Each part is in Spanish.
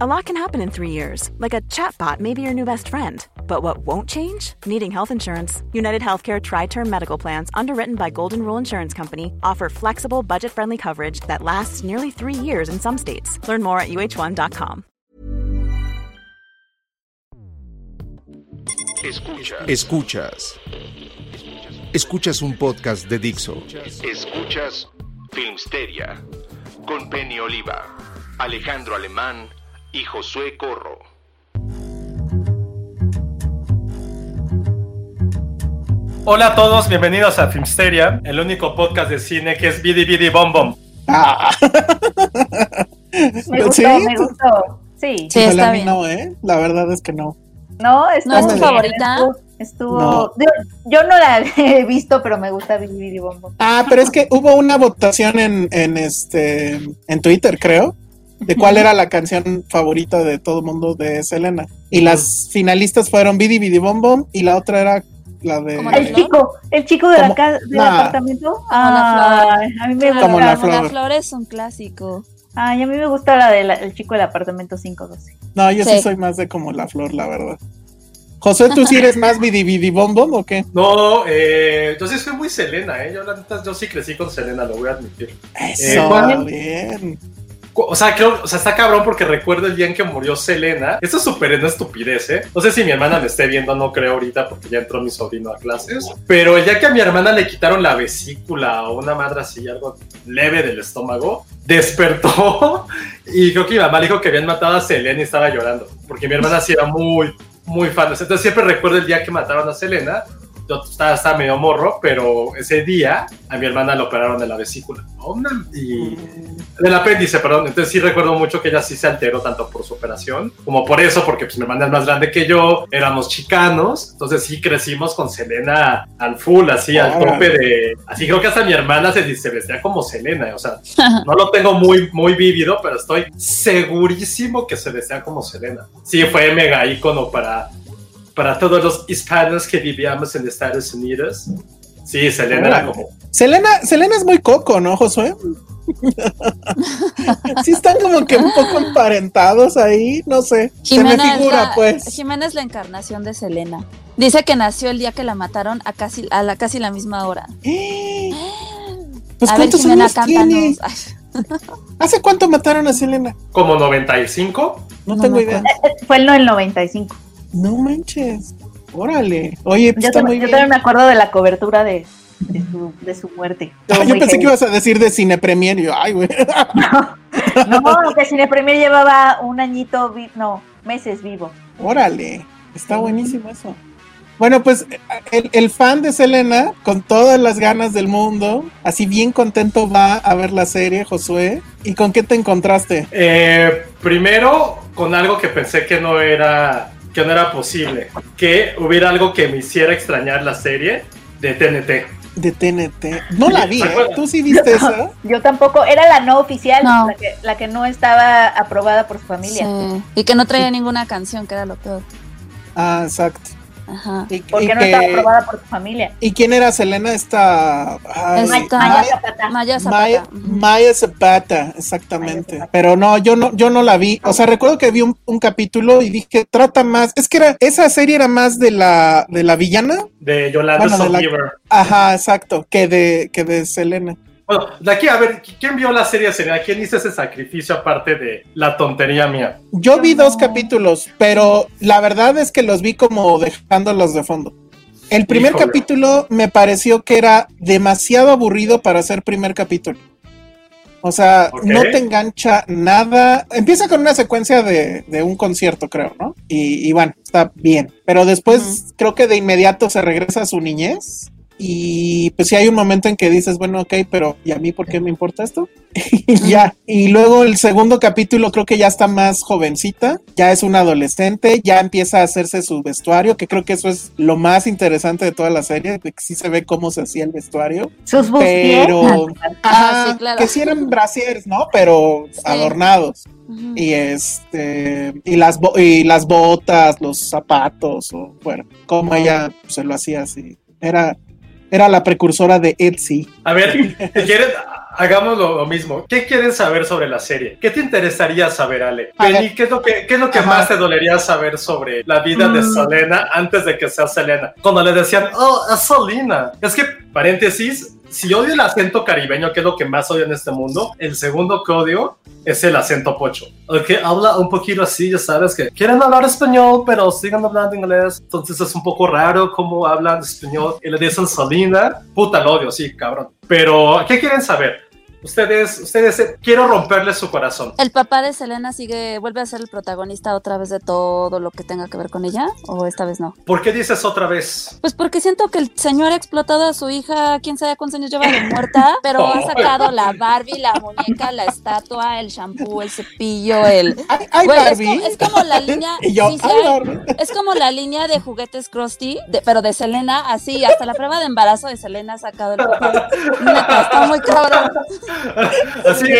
A lot can happen in three years, like a chatbot may be your new best friend. But what won't change? Needing health insurance. United Healthcare Tri Term Medical Plans, underwritten by Golden Rule Insurance Company, offer flexible, budget friendly coverage that lasts nearly three years in some states. Learn more at uh1.com. Escuchas. Escuchas. Escuchas un podcast de Dixo. Escuchas Filmsteria con Penny Oliva, Alejandro Alemán y Josué Corro. Hola a todos, bienvenidos a Filmsteria, el único podcast de cine que es Bidi Bidi Bom Bom. Me gustó, ¿Sí? me gustó. Sí. Sí, está a mí bien. no, ¿eh? La verdad es que no. No, estuvo ¿No es tu favorita? Estuvo, estuvo- No. Yo, yo no la he visto, pero me gusta Bidi Bidi Bom Bom. Ah, pero es que hubo una votación en, en este en Twitter, creo, de cuál era la canción favorita de todo el mundo de Selena. Y las finalistas fueron Bidi Bidi Bom Bom y la otra era la de ¿Como la El flor? chico, el chico de la Como- casa, del Nah. apartamento. la Ay, a mí me Como gusta. la Como la flor. flor es un clásico. Ay, a mí me gusta la del chico del apartamento 512. No, yo sí. Sí. soy más de como la flor, la verdad. Josué, ¿tú sí eres más Bidi Bidi Bom Bom o qué? No, eh, yo sí soy muy Selena, ¿eh? Yo, la neta, yo sí crecí con Selena, lo voy a admitir. Eso, ¿cuál? bien. O sea, creo, o sea, está cabrón porque recuerdo el día en que murió Selena. Esto es súper una estupidez, ¿eh? No sé si mi hermana me esté viendo, no creo ahorita porque ya entró mi sobrino a clases. Pero el día que a mi hermana le quitaron la vesícula o una madre así, algo leve del estómago, despertó y creo que mi mamá dijo que habían matado a Selena y estaba llorando. Porque mi hermana sí era muy, muy fan. Entonces siempre recuerdo el día que mataron a Selena. Yo estaba, estaba medio morro, pero ese día a mi hermana le operaron de la vesícula. Una- Y del apéndice, perdón. Entonces sí recuerdo mucho que ella sí se alteró tanto por su operación como por eso, porque pues mi hermana es más grande que yo, éramos chicanos, entonces sí crecimos con Selena al full, así al tope de... Así creo que hasta mi hermana se, se vestía como Selena, o sea, no lo tengo muy, muy vívido, pero estoy segurísimo que se vestía como Selena. Sí, fue mega ícono para, para todos los hispanos que vivíamos en Estados Unidos. Sí, Selena era como... Selena, Selena es muy coco, ¿no, Josué? sí están como que un poco emparentados ahí, no sé. Se me Jimena, figura, es la, pues. Jimena es la encarnación de Selena. Dice que nació el día que la mataron a casi, a la, casi la misma hora. Pues a ver, ¿cuántos Jimena, años tiene? ¿Hace cuánto mataron a Selena? como 95. No, No tengo idea. Fue en el 95. No manches. Órale. Oye, pues Yo, está tam- muy yo bien. también me acuerdo de la cobertura de, de, su, de su muerte. Ah, yo pensé que ibas a decir de Cine Premier. y yo, ay, güey. No, que Cine Premier llevaba un añito, vi- no, meses vivo. Órale. Está buenísimo eso. Bueno, pues el, el fan de Selena, con todas las ganas del mundo, así bien contento va a ver la serie, Josué. ¿Y con qué te encontraste? Eh, primero, con algo que pensé que no era que no era posible, que hubiera algo que me hiciera extrañar la serie de TNT. De TNT. No la vi, ¿Se ¿eh? ¿Tú sí viste esa? Yo tampoco, era la no oficial, No. La, que, la que no estaba aprobada por su familia. sí. Y que no traía ninguna canción, que era lo peor. Ah, exacto. Ajá. Y, Porque y no que- estaba aprobada por su familia. ¿Y quién era Selena? Esta. ay, Esta- Maya Maya- Zapata. Maya Zapata. Maya, ujú. Maya Zapata, exactamente. Maya Zapata. Pero no, yo no, yo no la vi. O sea, recuerdo que vi un, un capítulo y dije, trata más. Es que era, esa serie era más de la, de la villana. De Yolanda Bueno, de la-. Ajá, exacto, que de, que de Selena. Bueno, de aquí, a ver, ¿quién vio la serie Selena? ¿Quién hizo ese sacrificio aparte de la tontería mía? Yo vi dos capítulos, pero la verdad es que los vi como dejándolos de fondo. El primer Híjole. capítulo me pareció que era demasiado aburrido para ser primer capítulo. O sea, no te engancha nada. Empieza con una secuencia de, de un concierto, creo, ¿no? Y, y bueno, está bien. Pero después creo que de inmediato se regresa a su niñez y pues sí hay un momento en que dices, bueno, ok, pero ¿y a mí por qué me importa esto? y ya, y luego el segundo capítulo creo que ya está más jovencita, ya es una adolescente, ya empieza a hacerse su vestuario, que creo que eso es lo más interesante de toda la serie, que sí se ve cómo se hacía el vestuario, Sus pero Ah, ajá, sí, claro. que sí eran brasieres, ¿no? Pero adornados. Y este y las bo- y las botas, los zapatos, o bueno, como ella se lo hacía así. Era, era la precursora de Etsy. A ver, si quieren, hagamos lo, lo mismo. ¿Qué quieren saber sobre la serie? ¿Qué te interesaría saber, Ale? Penny, ¿qué es lo que, qué es lo que Ajá. más te dolería saber sobre la vida de Mm. Selena antes de que sea Selena? Cuando le decían, oh, es Selena. Es que, paréntesis, si odio el acento caribeño, que es lo que más odio en este mundo, el segundo que odio es el acento pocho. El que habla un poquito así, ya sabes, que quieren hablar español, pero sigan hablando inglés. Entonces es un poco raro cómo hablan español y le dicen Selena. Puta, lo odio, sí, cabrón. Pero, ¿qué quieren saber? Ustedes, ustedes, eh, quiero romperles su corazón. ¿El papá de Selena sigue, vuelve a ser el protagonista otra vez de todo lo que tenga que ver con ella? ¿O esta vez no? ¿Por qué dices otra vez? Pues porque siento que el señor ha explotado a su hija, quién sabe cuántos años lleva de muerta, pero ha sacado la Barbie, la muñeca, la estatua, el shampoo, el cepillo, el... Ay, ay, Güey, es, Barbie. como, es como la línea... y yo, sí, ay, es como la línea de juguetes Krusty, de- pero de Selena, así, hasta la prueba de embarazo de Selena ha sacado el papá. Neta, está muy cabrón. Así,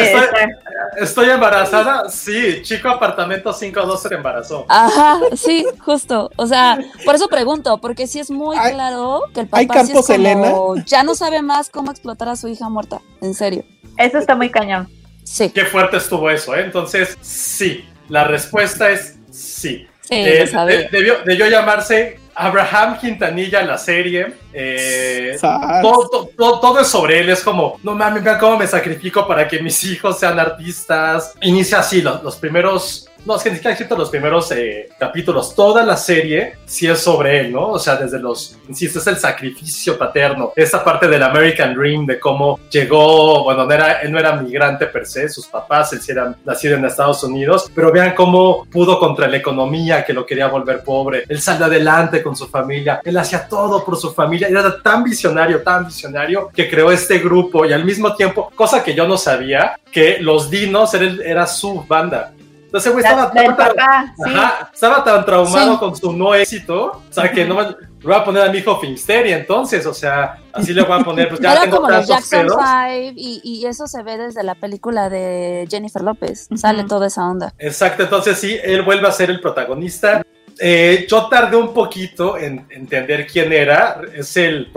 estoy, embarazada. Sí, chico apartamento 512 se embarazó. Ajá, sí, justo. O sea, por eso pregunto, porque sí es muy Hay- claro que el hay papá sí es como, ya no sabe más cómo explotar a su hija muerta, en serio. Eso está muy cañón. Sí, Qué fuerte estuvo eso, ¿eh? Entonces, sí. La respuesta es sí. sí, Eh, lo sabía. de- debió, debió llamarse Abraham Quintanilla la serie. Eh, todo es sobre él, es como, no mames, vean cómo me sacrifico para que mis hijos sean artistas. Inicia así, los, los primeros, no, es que ni siquiera existen los primeros eh, capítulos, toda la serie sí es sobre él, ¿no? O sea, desde los, insisto, es el sacrificio paterno, esa parte del American Dream, de cómo llegó, bueno, no era, él no era migrante per se, sus papás, él sí era nacido en Estados Unidos, pero vean cómo pudo contra la economía que lo quería volver pobre, él salió adelante con su familia, él hacía todo por su familia, era tan visionario, tan visionario, que creó este grupo y al mismo tiempo, cosa que yo no sabía, que los Dinos era, era su banda. Entonces, güey, estaba, tan- papá, sí. Ajá, estaba tan traumado Sí. con su no éxito, o sea, que no me le voy a poner a mi hijo Filmsteria, entonces, o sea, así le voy a poner, pues ya Era tengo como los tantos Jackson pedos. Five y, y eso se ve desde la película de Jennifer López. Sale toda esa onda. Exacto, entonces sí, él vuelve a ser el protagonista. Eh, yo tardé un poquito en entender quién era. Es el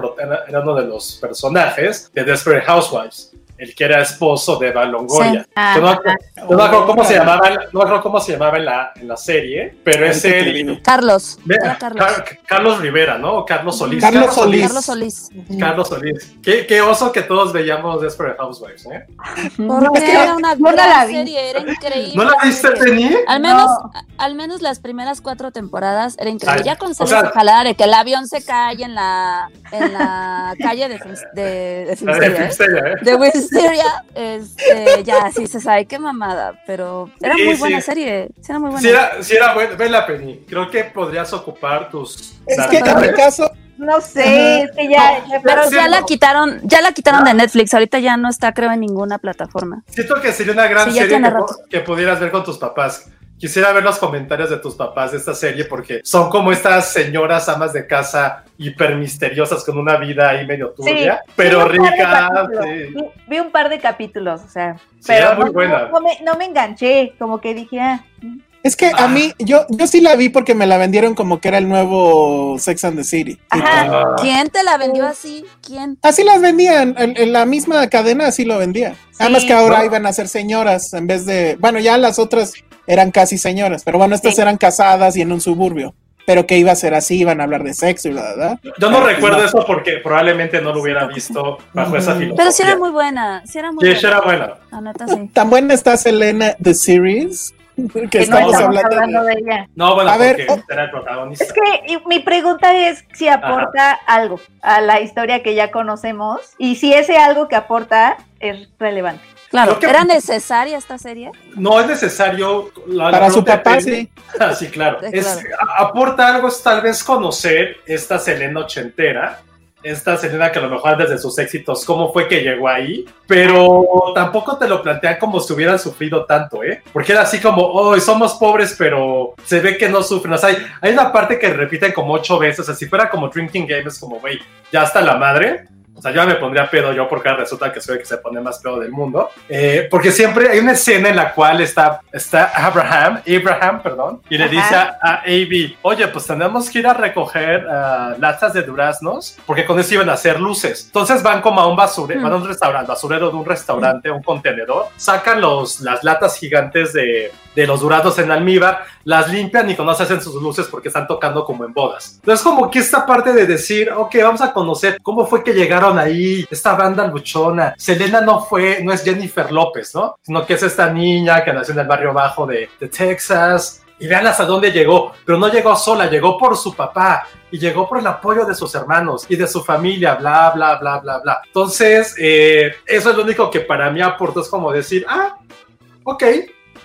era uno de los personajes de Desperate Housewives, el que era esposo de Eva Longoria. Sí. Ah, Yo no, no me acuerdo cómo se llamaba, no me acuerdo cómo se llamaba en la, en la serie, pero es el. Carlos. Era Carlos. Car- Carlos Rivera, ¿no? O Carlos Solís. Carlos Solís. Carlos Solís. Carlos Solís. Qué, qué oso que todos veíamos Desperate Housewives, ¿eh? Porque Es que era una yo no gran la vi. serie, era increíble. ¿No la viste, Penny? Al menos, No. al menos las primeras cuatro temporadas era increíble. Ay, ya con o Selena sea- jalada de que el avión se cae en la, en la calle de, de, de de Filmsteria, ¿eh? ¿eh? Wisteria, este, ya sí se sabe qué mamada, pero era muy sí. buena serie, sí era muy buena. Si era, si era bueno, ve la Penny. Creo que podrías ocupar tus. Es que en mi caso, No sé, es que ya. No, pero ya la quitaron, ya la quitaron de Netflix, ahorita ya no está creo en ninguna plataforma. Siento que sería una gran Sí, serie que pudieras ver con tus papás. Quisiera ver los comentarios de tus papás de esta serie porque son como estas señoras amas de casa hiper misteriosas con una vida ahí medio turbia, sí, pero vi rica. sí. Vi, vi un par de capítulos, o sea. Sí, pero era muy no, buena. No, no me, no me enganché, como que dije, ah, es que a mí, yo, yo sí la vi porque me la vendieron como que era el nuevo Sex and the City. Ajá. Ah, ¿Quién te la vendió así? ¿Quién? Así las vendían, en, en la misma cadena así lo vendía. Además Sí. que ahora ¿No? iban a ser señoras en vez de, bueno, ya las otras eran casi señoras, pero bueno, estas Sí. eran casadas y en un suburbio. Pero que iba a ser así, iban a hablar de sexo y bla, bla, bla. Yo no Pero, recuerdo no. eso porque probablemente no lo hubiera visto bajo esa Ujú. filosofía. Pero sí era muy buena, sí era muy Sí, buena. sí era buena. La neta sí. Tan buena está Selena The Series, que que no estamos estamos hablando, hablando de- de ella. No, bueno, A ver, porque era el protagonista. Es que mi pregunta es si aporta algo a la historia que ya conocemos y si ese algo que aporta es relevante. Claro, que- ¿era necesaria esta serie? No es necesario. la- Para su papá, sí. Ah, sí, claro. Es- claro. aporta algo es tal vez conocer esta Selena ochentera esta Selena que a lo mejor desde sus éxitos, cómo fue que llegó ahí, pero tampoco te lo plantean como si hubieran sufrido tanto, ¿eh? Porque era así como, oh, somos pobres, pero se ve que no sufren. O sea, hay, hay una parte que repiten como ocho veces, o sea, si fuera como Drinking Game, es como, güey, ya está la madre. O sea, yo me pondría pedo yo porque resulta que soy el que se pone más pedo del mundo. Eh, porque siempre hay una escena en la cual está, está Abraham, Abraham, perdón, y le dice a, a AB, oye, pues tenemos que ir a recoger uh, latas de duraznos porque con eso iban a hacer luces. Entonces van como a un basurero, van a un restaurante, basurero de un restaurante, un contenedor, sacan los, las latas gigantes de, de los duraznos en almíbar, las limpian y se hacen sus luces porque están tocando como en bodas. Entonces como que esta parte de decir, ok, vamos a conocer cómo fue que llegaron ahí, esta banda luchona. Selena no fue, no es Jennifer López, ¿no? Sino que es esta niña que nació en el barrio bajo de, de Texas. Y vean hasta dónde llegó, pero no llegó sola, llegó por su papá y llegó por el apoyo de sus hermanos y de su familia, bla, bla, bla, bla, bla. Entonces, eh, eso es lo único que para mí aportó, es como decir, ah, ok,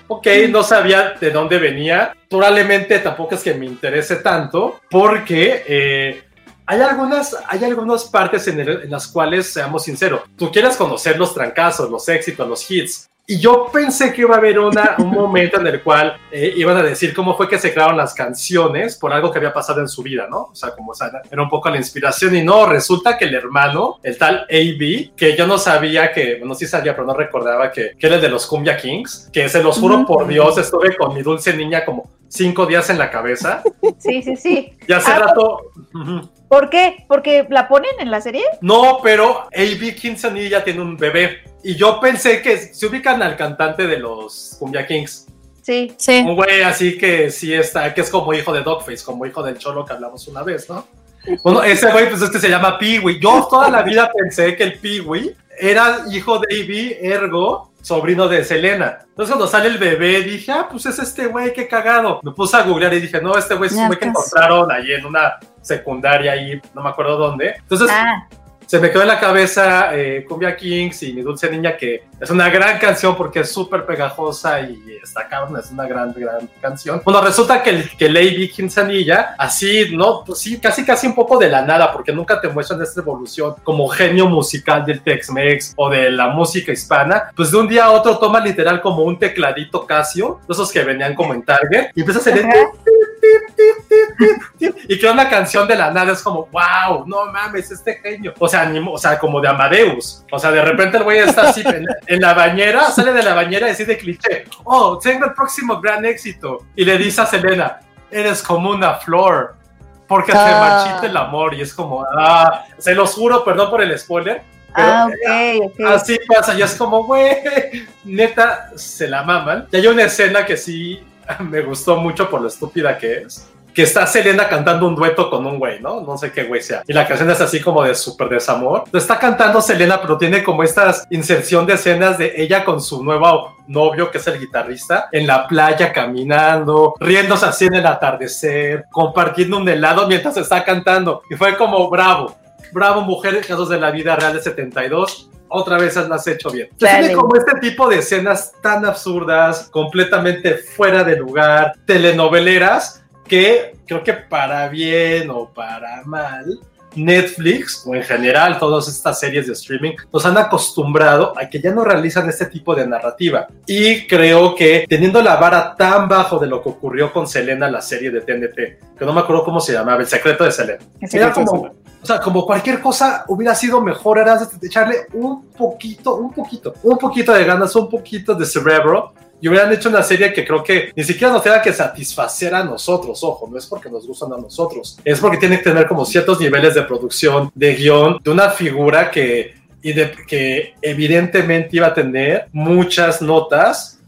ok, no sabía de dónde venía. Probablemente tampoco es que me interese tanto, porque eh, hay algunas, hay algunas partes en, el- en las cuales, seamos sinceros, tú quieres conocer los trancazos, los éxitos, los hits. Y yo pensé que iba a haber una, un momento en el cual eh, iban a decir cómo fue que se crearon las canciones por algo que había pasado en su vida, ¿no? O sea, como o sea, era un poco la inspiración. Y no, resulta que el hermano, el tal AB, que yo no sabía que, bueno, sí sabía, pero no recordaba que, que era el de los Cumbia Kings, que se los juro por Dios, estuve con mi dulce niña como cinco días en la cabeza. Sí, sí, sí. Y hace Ah, rato. Ujú. ¿Por qué? ¿Porque la ponen en la serie? No, pero AB Quintanilla tiene un bebé. Y yo pensé que se ubican al cantante de los Cumbia Kings. Sí. Sí. Un güey así que sí está, que es como hijo de Dogface, como hijo del cholo que hablamos una vez, ¿no? Bueno, ese güey, pues es que se llama Peewee. Yo toda la vida pensé que el Peewee era hijo de AB, ergo, sobrino de Selena. Entonces cuando sale el bebé dije, ah, pues es este güey, qué cagado. Me puse a googlear y dije, no, este güey es un güey que encontraron ahí en una secundaria ahí, no me acuerdo dónde. Entonces Ah, se me quedó en la cabeza eh, Cumbia Kings y Mi Dulce Niña, que es una gran canción porque es súper pegajosa y está cabrón, es una gran, gran canción. Bueno, resulta que que Lady Quintanilla, así, ¿no? Pues sí, casi, casi un poco de la nada, porque nunca te muestran esta evolución como genio musical del Tex-Mex o de la música hispana. Pues de un día a otro toma literal como un tecladito Casio, de esos que venían como en Target, y empieza a hacer. Y que una canción de la nada es como, wow, no mames, este genio. O sea, ni- o sea, como de Amadeus. O sea, de repente el güey está así en, en la bañera, sale de la bañera y así de cliché, oh, tengo el próximo gran éxito. Y le dice a Selena, eres como una flor. Porque se Ah. marchita el amor y es como, ah, se los juro, perdón por el spoiler, pero ah, ok, ok. Así pasa, y es como, güey, neta, se la maman. Y hay una escena que sí me gustó mucho por lo estúpida que es. Que está Selena cantando un dueto con un güey, ¿no? No sé qué güey sea. Y la canción es así como de súper desamor. Lo está cantando Selena, pero tiene como esta inserción de escenas de ella con su nuevo novio, que es el guitarrista, en la playa caminando, riéndose así en el atardecer, compartiendo un helado mientras está cantando. Y fue como, bravo, bravo mujer, casos de la vida real de 72 otra vez las has hecho bien. Tiene como este tipo de escenas tan absurdas, completamente fuera de lugar, telenoveleras, que creo que para bien o para mal, Netflix o en general todas estas series de streaming nos han acostumbrado a que ya no realizan este tipo de narrativa. Y creo que teniendo la vara tan bajo de lo que ocurrió con Selena, la serie de TNT, que no me acuerdo cómo se llamaba, El secreto de Selena. Era como, o sea, como cualquier cosa hubiera sido mejor, era de echarle un poquito, un poquito, un poquito de ganas, un poquito de cerebro. Y hubieran hecho una serie que creo que ni siquiera nos tenga que satisfacer a nosotros, ojo, no es porque nos gustan a nosotros, es porque tiene que tener como ciertos niveles de producción, de guion, de una figura que, y de, que evidentemente iba a tener muchas notas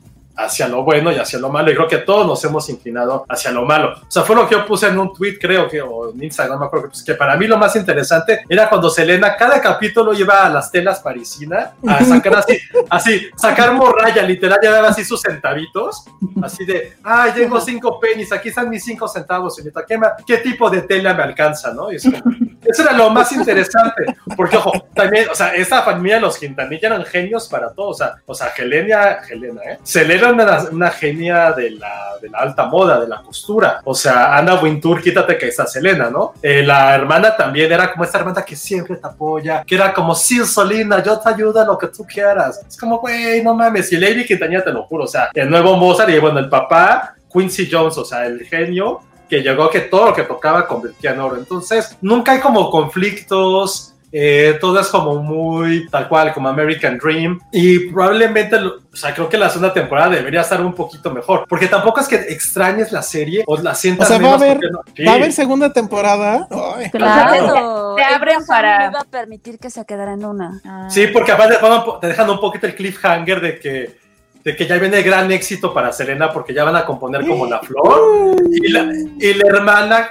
hacia lo bueno y hacia lo malo. Y creo que todos nos hemos inclinado hacia lo malo. O sea, fue lo que yo puse en un tweet, creo que, o en Instagram, no me acuerdo, pues, que para mí lo más interesante era cuando Selena, cada capítulo iba a las telas parisina a sacar así, así, sacar morralla, literal, ya daba así sus centavitos, así de, ay, tengo cinco pennies, aquí están mis cinco centavos, señorita, ¿qué, qué tipo de tela me alcanza, no? Y es como- eso era lo más interesante, porque ojo, también, o sea, esta familia, los Quintanilla eran genios para todo, o sea, o sea, Helena, Helena, ¿eh? Selena una, una genia de la, de la alta moda, de la costura. O sea, Ana Wintour, quítate que está Selena, ¿no? Eh, la hermana también era como esta hermana que siempre te apoya, que era como, sí, Solina, yo te ayudo en lo que tú quieras. Es como, güey, no mames. Y Lady Quintanilla, te lo juro, o sea, el nuevo Mozart y bueno, el papá, Quincy Jones, o sea, el genio que llegó que todo lo que tocaba convertía en oro. Entonces, nunca hay como conflictos, eh, todo es como muy tal cual, como American Dream. Y probablemente, o sea, creo que la segunda temporada debería estar un poquito mejor. Porque tampoco es que extrañes la serie o la O sientas sea, va a menos haber, no- Sí. va a haber segunda temporada. Ay. Claro. te abren para- No iba a permitir que se quedara en una. Sí, porque aparte te dejan un poquito el cliffhanger de que, de que ya viene gran éxito para Selena porque ya van a componer como la flor. Y la, y la hermana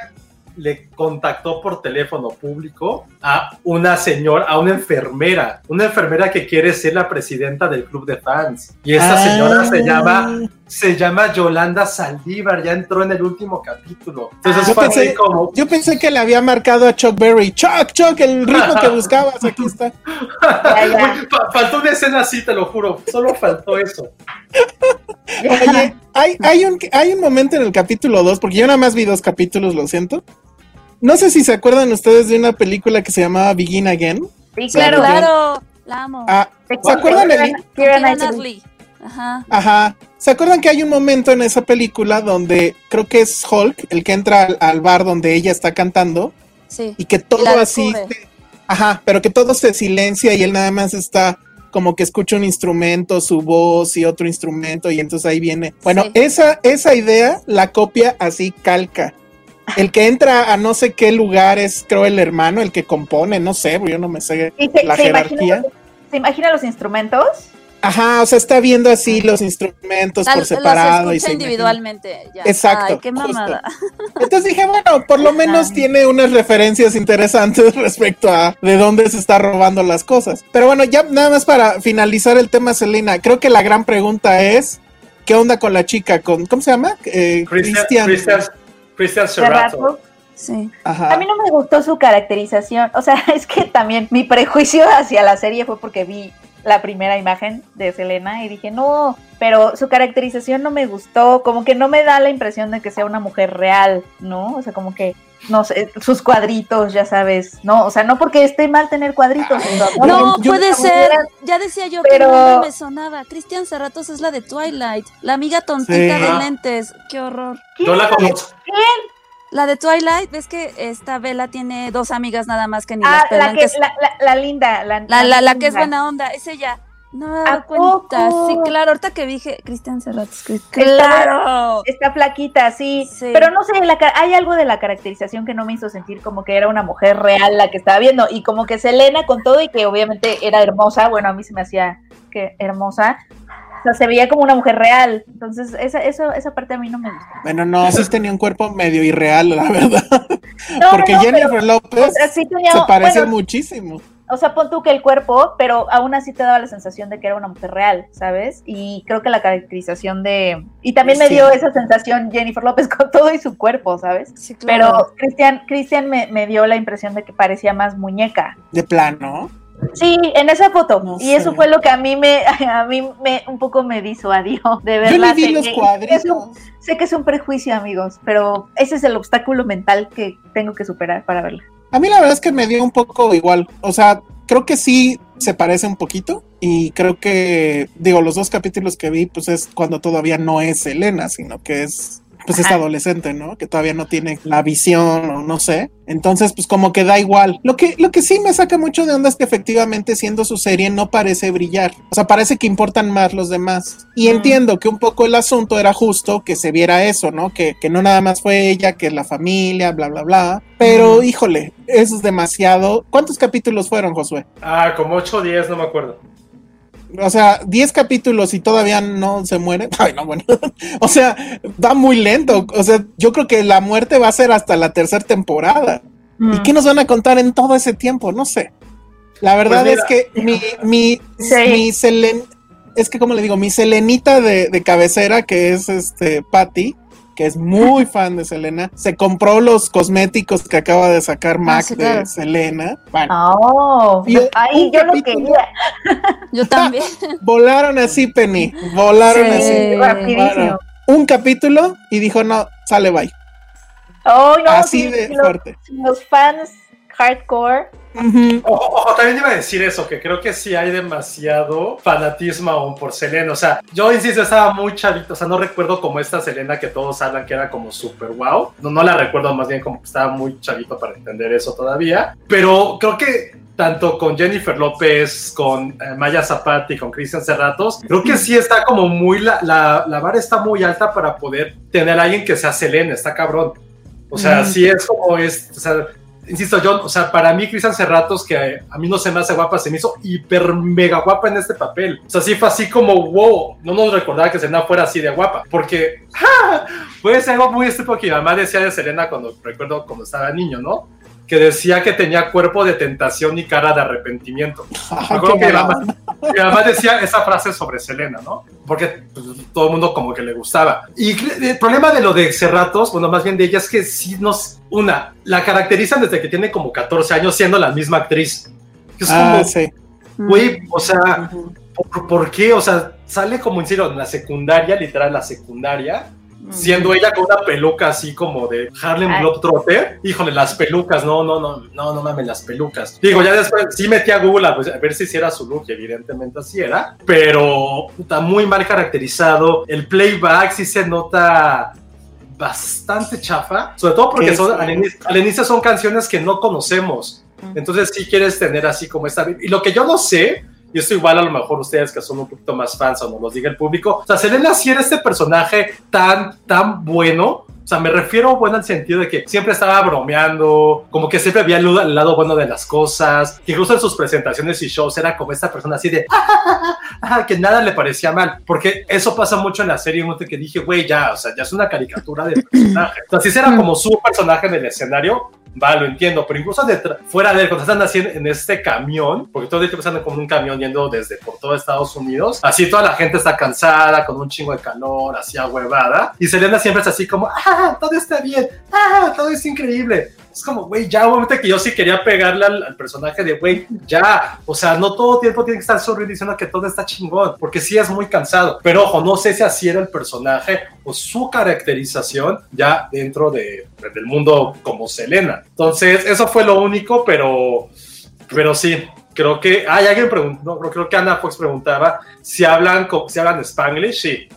le contactó por teléfono público a una señora, a una enfermera, una enfermera que quiere ser la presidenta del club de fans. Y esa Ah. señora se llama, se llama Yolanda Saldívar, ya entró en el último capítulo. Entonces Yo fue así pensé- como, Yo pensé que le había marcado a Chuck Berry. Chuck, Chuck, el ritmo que buscabas, aquí está. Faltó una escena así, te lo juro, solo faltó eso. Oye, hay, hay, un, hay un momento en el capítulo 2, porque yo nada más vi dos capítulos, lo siento. No sé si se acuerdan ustedes de una película que se llamaba Begin Again. Sí, Claro. claro. La amo. Ah, ¿Se ¿se acuerdan de Keira Knightley. Ajá. Ajá. ¿Se acuerdan que hay un momento en esa película donde creo que es Hulk el que entra al, al bar donde ella está cantando Sí. y que todo así, se- ajá, pero que todo se silencia y él nada más está como que escucha un instrumento, su voz y otro instrumento y entonces ahí viene. Bueno, Sí. esa esa idea la copia así calca. El que entra a no sé qué lugar es creo el hermano, el que compone, no sé, yo no me sé Y se, la se imagina, jerarquía. ¿Se imagina los instrumentos? Ajá, o sea, está viendo así los instrumentos Tal- por separado los y se individualmente. ya. Exacto, Ay, qué justo. mamada. Entonces dije, bueno, por lo menos Ay. tiene unas referencias interesantes respecto a de dónde se está robando las cosas. Pero bueno, ya nada más para finalizar el tema, Selena, creo que la gran pregunta es, ¿qué onda con la chica? Con, ¿Cómo se llama? Eh, Christian, Cristian. De Serrato. rato. Sí. Ajá. A mí no me gustó su caracterización. O sea, es que también mi prejuicio hacia la serie fue porque vi la primera imagen de Selena y dije, no, pero su caracterización no me gustó, como que no me da la impresión de que sea una mujer real, ¿no? O sea, como que, no sé, sus cuadritos, ya sabes, ¿no? O sea, no porque esté mal tener cuadritos. No, puede ser. Ya decía yo Pero- que nombre me sonaba. Cristian Cerratos es la de Twilight. La amiga tontita Sí. de lentes. Qué horror. Yo la conozco. La de Twilight, ves que esta Bella tiene dos amigas nada más que ni Ah, las la, que, que es- la, la- la linda, la, la, la, que es buena onda, es ella. No me he ¿A dado cuenta. poco? Sí, claro, ahorita que dije Cristian Cerratos. ¡Claro! Está flaquita, sí. Sí. Pero no sé, hay algo de la caracterización que no me hizo sentir como que era una mujer real la que estaba viendo. Y como que Selena con todo y que obviamente era hermosa, bueno, a mí se me hacía que hermosa. O sea, se veía como una mujer real. Entonces, esa, eso, esa parte a mí no me gustó. Bueno, no, sí tenía un cuerpo medio irreal, la verdad. No, Porque no, Jennifer pero, López o sea, sí tenía- se parece bueno, muchísimo. O sea, pon tú que el cuerpo, pero aún así te daba la sensación de que era una mujer real, ¿sabes? Y creo que la caracterización de... Y también me Sí. dio esa sensación Jennifer López con todo y su cuerpo, ¿sabes? Sí, claro. Pero Cristian, Cristian me, me dio la impresión de que parecía más muñeca. De plano. Sí, en esa foto. No y eso fue lo que a mí me, a mí me un poco me disuadió de Yo verla. le vi Sé los cuadritos. un- sé que es un prejuicio, amigos, pero ese es el obstáculo mental que tengo que superar para verla. A mí la verdad es que me dio un poco igual. O sea, creo que sí se parece un poquito. Y creo que, digo, los dos capítulos que vi, pues es cuando todavía no es Elena, sino que es, pues es adolescente, ¿no? Que todavía no tiene la visión o no sé. Entonces, pues como que da igual. Lo que, lo que sí me saca mucho de onda es que efectivamente siendo su serie no parece brillar. O sea, parece que importan más los demás. Y Mm. entiendo que un poco el asunto era justo que se viera eso, ¿no? Que, que no nada más fue ella, que la familia, bla, bla, bla. Pero, híjole, eso es demasiado. ¿Cuántos capítulos fueron, Josué? Ah, como 8 o 10, no me acuerdo. O sea, 10 capítulos y todavía no se muere. Ay, no, bueno. o sea, va muy lento. O sea, yo creo que la muerte va a ser hasta la tercera temporada. ¿Y qué nos van a contar en todo ese tiempo? No sé. La verdad Pues es mira. que mi, mi, Sí. mi Selen- es que como le digo, mi selenita de, de cabecera, que es este Patty, que es muy fan de Selena, se compró los cosméticos que acaba de sacar Mac sí, de claro. Selena. Bueno, Oh, Y ahí un yo lo capítulo- quería. Yo también. volaron así, Penny, volaron Sí. así. Rapidísimo. Un capítulo y dijo, no, sale bye. Oh, no, Así sí, de los- fuerte. los fans hardcore. Ojo, ojo, también iba a decir eso, que creo que sí hay demasiado fanatismo aún por Selena. O sea, yo insisto, estaba muy chavito. O sea, no recuerdo como esta Selena que todos hablan que era como super wow. No, no la recuerdo más bien como que estaba muy chavito para entender eso todavía. Pero creo que tanto con Jennifer López, con eh, Maya Zapata y con Cristian Serratos, creo que sí está como muy, la, la, la vara está muy alta para poder tener a alguien que sea Selena, está cabrón. O sea, Mm. sí es como es, o sea, insisto, yo, o sea, para mí Cristian Serratos, que a mí no se me hace guapa, se me hizo hiper mega guapa en este papel. O sea, sí fue así como, wow, no nos recordaba que Selena fuera así de guapa, porque puede ser algo muy estúpido que mi mamá decía de Selena cuando recuerdo cuando estaba niño, ¿no? Que decía que tenía cuerpo de tentación y cara de arrepentimiento. Me acuerdo qué que mamá decía esa frase sobre Selena, ¿no? Porque pues, todo el mundo como que le gustaba. Y el problema de lo de Cerratos, bueno, más bien de ella, es que sí nos... Una, la caracterizan desde que tiene como 14 años siendo la misma actriz. Es Ah, como, sí. güey, o sea, ¿por, por qué? O sea, sale como en serio en la secundaria, literal, la secundaria, siendo ella con una peluca así como de Harlem. Globetrotter. Híjole, las pelucas, no, no, no, no, no mames, las pelucas. Digo, ya después sí metí a Google a, pues, a ver si sí era su look, y evidentemente así era, pero está muy mal caracterizado. El playback sí se nota bastante chafa, sobre todo porque ¿Qué son, al, inicio, al inicio son canciones que no conocemos. Entonces sí quieres tener así como esta... Y lo que yo no sé, y esto igual a lo mejor ustedes que son un poquito más fans o nos los diga el público, o sea, Selena sí era este personaje tan, tan bueno. O sea, me refiero bueno al sentido de que siempre estaba bromeando, como que siempre había el lado, el lado bueno de las cosas, que incluso en sus presentaciones y shows era como esta persona así de ah, que nada le parecía mal, porque eso pasa mucho en la serie, un momento que dije, güey, ya, o sea, ya es una caricatura de personaje. O sea, si ese era como su personaje en el escenario, va, lo entiendo, pero incluso detrás- fuera de él, cuando están en, en este camión, porque todo el tiempo están como un camión yendo desde por todo Estados Unidos, así toda la gente está cansada, con un chingo de calor, así ahuevada, y Selena siempre es así como, ah, todo está bien, ah, todo es increíble. Es como, güey, ya, momento que yo sí quería pegarle al, al personaje de, güey, ya, o sea, no todo tiempo tiene que estar sonriendo diciendo que todo está chingón, porque sí es muy cansado. Pero ojo, no sé si así era el personaje o su caracterización ya dentro de, del mundo como Selena. Entonces, eso fue lo único, pero, pero sí. Creo que, hay alguien preguntó, no, creo que Ana Fox preguntaba si hablan, si hablan Spanglish, sí,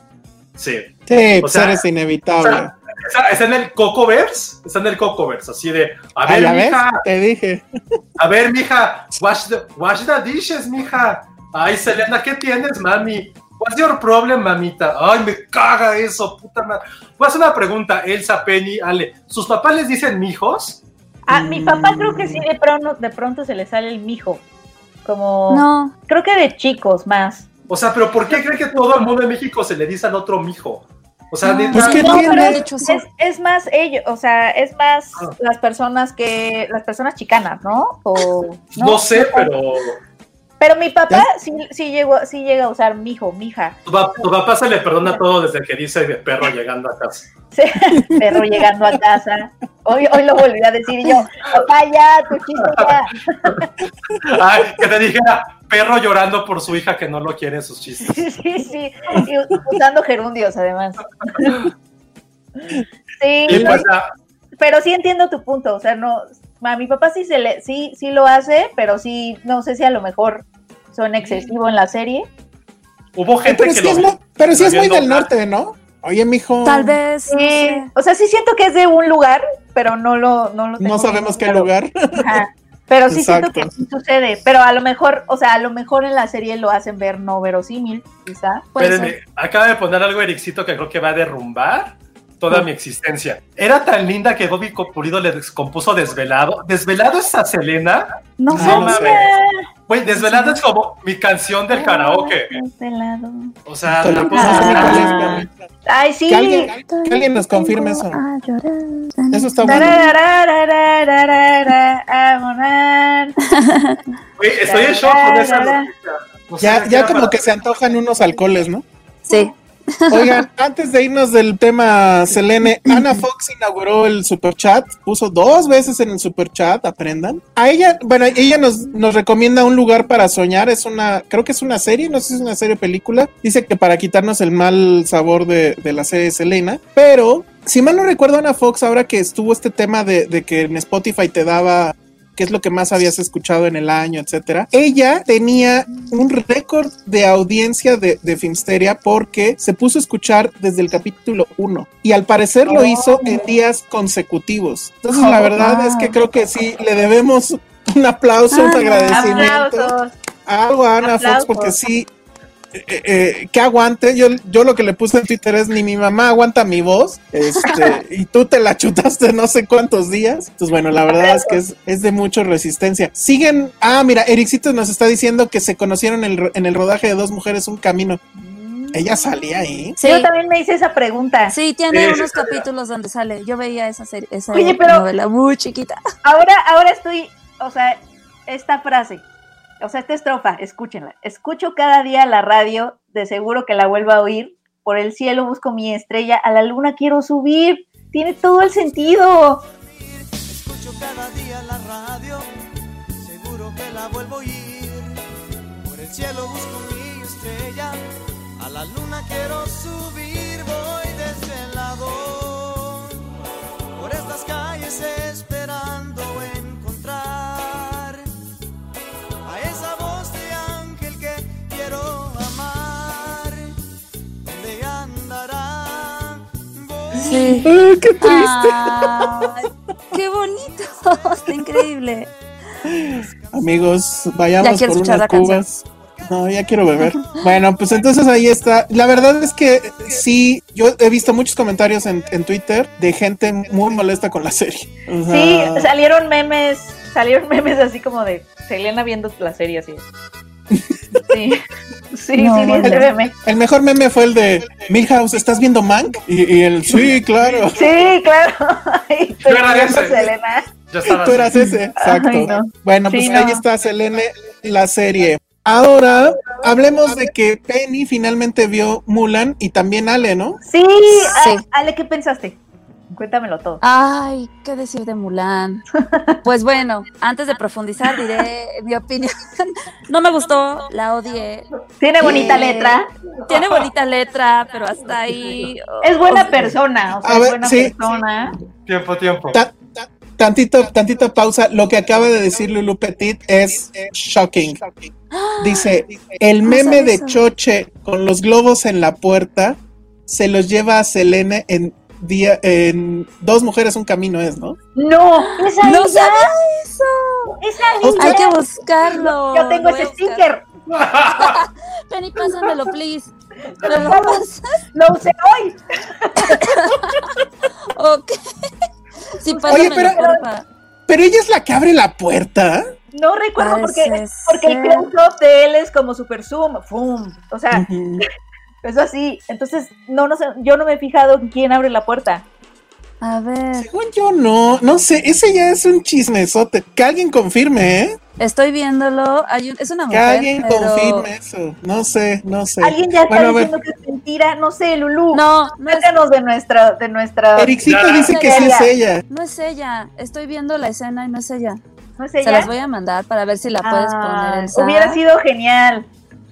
sí. Sí, O pues sea, eres O inevitable. sea, está, está en el Cocoverse, está en el Cocoverse, así de, a Ah, ver, mija, Te dije. a ver, mija, wash the, wash the dishes, mija. Ay, Selena, ¿qué tienes, mami? What's your problem, mamita? Ay, me caga eso, puta madre. Voy a hacer una pregunta, Elsa, Penny, Ale. ¿Sus papás les dicen mijos? Ah, mi papá creo que sí, de pronto, de pronto se le sale el mijo. Como, No, creo que de chicos más. O sea, ¿pero por qué creen que todo el mundo en México se le dice al otro mijo? O sea, Pues, es, más ellos, o sea, es más Ah. las personas que, las personas chicanas, ¿no? O, no sé, pero Pero mi papá sí, sí, llegó, sí llega a usar mijo, mija. tu, pa- tu papá se le perdona todo desde que dice de perro llegando a casa. Perro llegando a casa. Hoy, hoy lo volví a decir y yo, papá, ya, tu chiste ya. Ay, que te dijera perro llorando por su hija que no lo quiere en sus chistes. Sí, sí, sí. Y usando gerundios, además. Sí, Y pues, pero sí entiendo tu punto. O sea, no, a mi papá sí se le, sí, sí lo hace, pero sí, no sé si a lo mejor son excesivo en la serie. hubo gente Pero que sí, es, lo muy, pero sí es muy del norte, ¿no? Oye, mijo. tal vez. no Sí, sé. o sea, sí siento que es de un lugar, pero no lo, no lo tengo No sabemos bien qué lugar. Ajá. Pero sí siento que sí sucede. Pero a lo mejor, o sea, a lo mejor en la serie lo hacen ver no verosímil, quizá. Espérenme, acaba de poner algo Ericito que creo que va a derrumbar toda mi existencia. Era tan linda que Bobby Pulido le compuso Desvelado. ¿Desvelado es a Selena? No No, sé. Güey, Desvelado es como mi canción del karaoke. Desvelado. O sea, es, Ah. Ay, sí. Que alguien, que alguien nos confirme eso. A llorar. Eso está bueno. Güey, estoy en shock con esa noticia. O sea, Ya, ya como que se antojan unos alcoholes, ¿no? Sí. Oigan, antes de irnos del tema Selene, Ana Fox inauguró el super chat, puso dos veces en el super chat, aprendan. A ella, bueno, ella nos, nos recomienda un lugar para soñar, es una, creo que es una serie, no sé si es una serie o película. Dice que para quitarnos el mal sabor de, de la serie de Selena, pero si mal no recuerdo, Ana Fox, ahora que estuvo este tema de, de que en Spotify te daba qué es lo que más habías escuchado en el año, etcétera. Ella tenía un récord de audiencia de, de Filmsteria porque se puso a escuchar desde el capítulo 1 y al parecer lo hizo en días consecutivos. Entonces, la verdad es que creo que sí, le debemos un aplauso, un Ah, agradecimiento. Algo a Ana Fox porque sí. Eh, eh, que aguante, yo, yo lo que le puse en Twitter es ni mi mamá aguanta mi voz, este, y tú te la chutaste no sé cuántos días. Entonces, bueno, la verdad es que es, es de mucha resistencia. Siguen, ah, mira, Ericito nos está diciendo que se conocieron en el, en el rodaje de dos mujeres, un camino. Ella salía ahí. Sí, Yo también me hice esa pregunta. sí, tiene Sí, unos capítulos donde sale. Yo veía esa serie, esa Oye, pero- novela muy chiquita. Ahora, ahora estoy, o sea, esta frase, o sea, esta estrofa, escúchenla. Escucho cada día la radio, de seguro que la vuelvo a oír. Por el cielo busco mi estrella, a la luna quiero subir. Tiene todo el sentido. Escucho cada día la radio, seguro que la vuelvo a oír. Por el cielo busco mi estrella, a la luna quiero subir, voy desvelado. Por estas calles Sí. Ay, qué triste. Ay, qué bonito. Está increíble. Amigos, Ya vayamos por unas cubas. No, ya quiero beber. Bueno, pues entonces ahí está. La verdad es que sí, yo he visto muchos comentarios en, en Twitter de gente muy molesta con la serie. O Sí, salieron memes, salieron memes así como de Selena viendo la serie así. Sí, sí, No, sí, bueno. meme. el mejor meme fue el de Milhouse, ¿estás viendo Mank? Y, y el sí, claro. Sí, claro. Ay, pero era viendo ese. Selena. Tú eras ese, exacto. Ay, no. Bueno, Sí, pues no. ahí está Selene, la serie. Ahora hablemos de que Penny finalmente vio Mulan y también Ale, ¿no? Sí, Ale, ¿qué pensaste? Cuéntamelo todo. Ay, qué decir de Mulan. Pues bueno, antes de profundizar diré mi opinión. No me gustó, la odié. Tiene bonita Eh, letra. Tiene bonita letra, pero hasta ahí. Es buena persona, o sea, A es buena sí. persona. Tiempo, tiempo. Ta- ta- tantito, tantito pausa. Lo que acaba de decir Lulu Petit es shocking. Dice, el No meme de. Choche con los globos en la puerta se los lleva a Selene en día, en dos mujeres un camino es, ¿no? No, esa No sabía eso. esa. Hay que buscarlo. Yo tengo ese sticker. Penny, pásamelo, please. ¿Me lo pasas? Lo usé hoy. Ok. Sí, pásamelo, pero- porfa. Pero ella es la que abre la puerta. No recuerdo porque, Parece porque el ser. close-up de él es como super zoom, ¡fum! O sea. Es así. Entonces, no, no sé, yo no me he fijado en quién abre la puerta. A ver, Según yo no, no sé, ese ya es un chismesote. Que alguien confirme, ¿eh? estoy viéndolo. Hay un- es una Que mujer. alguien pero- confirme eso. No sé, no sé. Alguien ya está Bueno, diciendo que es mentira. No sé, Lulú. No, no es, de nuestra, de nuestra. Ericito dice que sí es ella. no es ella. Estoy viendo la escena y no es ella. ¿No es Se ella? las voy a mandar para ver si la puedes Ah, poner en Hubiera sido genial.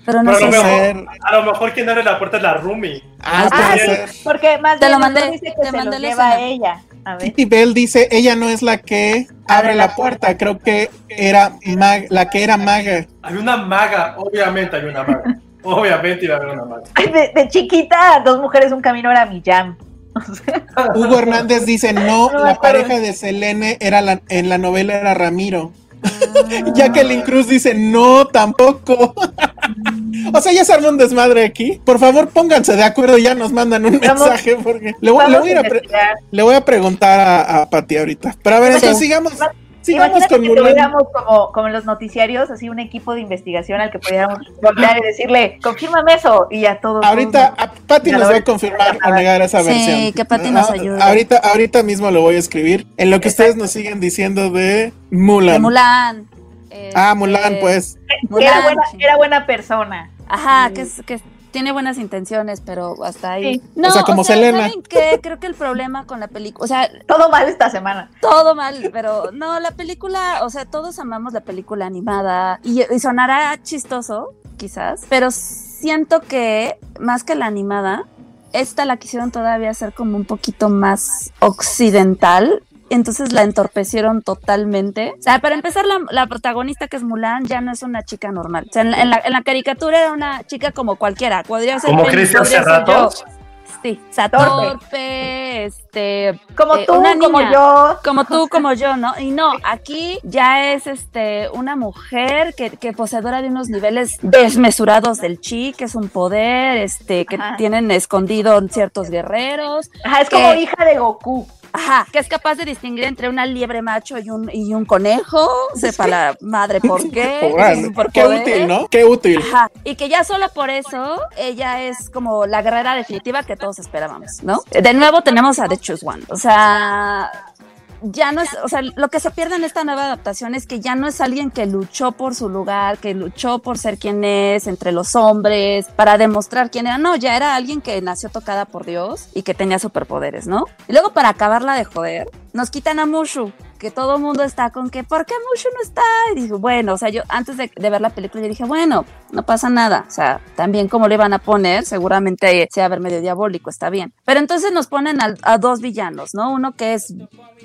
Pero no Pero sé. lo mejor- ser. A lo mejor quien abre la puerta es la Rumi. Ah, Ah, puede sí, ser. porque más Te bien lo mandé, dice que te se mandé lo la lleva a ella. A ver. Titi Bell dice, ella no es la que abre la puerta, creo que era mag- la que era maga. Hay una maga, obviamente hay una maga. Obviamente iba a haber una maga. De, de chiquita, dos mujeres, un camino era mi jam. Hugo Hernández dice, no, No la pareja de Selene era la, en la novela era Ramiro. Jacqueline Cruz dice, no, tampoco. o sea, ya se armó un desmadre aquí. Por favor, pónganse de acuerdo, ya nos mandan un Vamos- mensaje porque le voy, le Vamos voy a, a le voy a preguntar a, a Pati ahorita. Pero a ver, Sí. entonces sigamos, sigamos con que tuviéramos como, como en los noticiarios, así un equipo de investigación al que pudiéramos voltear y decirle, confírmame eso, y ya todo. Ahorita a Pati nos va a confirmar o negar esa Sí, versión. que Pati nos Ah, ayude. Ahorita, ahorita mismo lo voy a escribir. En lo que ustedes nos siguen diciendo de Mulan. De Mulan. Ah, Este, Mulan, pues. que era Mulan, buena, era buena persona. Ajá, que es, que tiene buenas intenciones, pero hasta ahí. Sí. No, O sea, como Selena. ¿saben qué? Creo que el problema con la película, o sea, Todo mal esta semana. todo mal, pero no, la película, o sea, todos amamos la película animada y, y sonará chistoso, quizás, pero siento que más que la animada, esta la quisieron todavía hacer como un poquito más occidental. Entonces la entorpecieron totalmente. O sea, para empezar, la, la protagonista que es Mulan ya no es una chica normal. O sea, en la, en la- en la caricatura era una chica como cualquiera. Podría ser Como Cristian yo. Sí, o sea, Torpe. torpe, este, Como eh, tú, una como yo. como tú, como yo, ¿no? Y no, aquí ya es este una mujer que, que poseedora de unos niveles desmesurados del chi, que es un poder, este, que Ajá. tienen escondido ciertos guerreros, Ajá, es como hija de Goku. Ajá, que es capaz de distinguir entre una liebre macho y un, y un conejo, sepa la madre por qué. ese es Órale, un Qué útil, ¿no? Qué útil. Ajá, y que ya solo por eso ella es como la guerrera definitiva que todos esperábamos, ¿no? De nuevo tenemos a The Choose One, o sea, ya no es, o sea, lo que se pierde en esta nueva adaptación es que ya no es alguien que luchó por su lugar, que luchó por ser quien es entre los hombres, para demostrar quién era, no, ya era alguien que nació tocada por Dios y que tenía superpoderes, ¿no? Y luego para acabarla de joder, nos quitan a Mushu, que todo el mundo está con que, ¿por qué Mushu no está? Y digo, bueno, o sea, yo antes de, de ver la película yo dije, bueno, no pasa nada, o sea, también como le iban a poner, seguramente se va a ver medio diabólico, está bien. Pero entonces nos ponen al- a, dos villanos, ¿no? Uno que es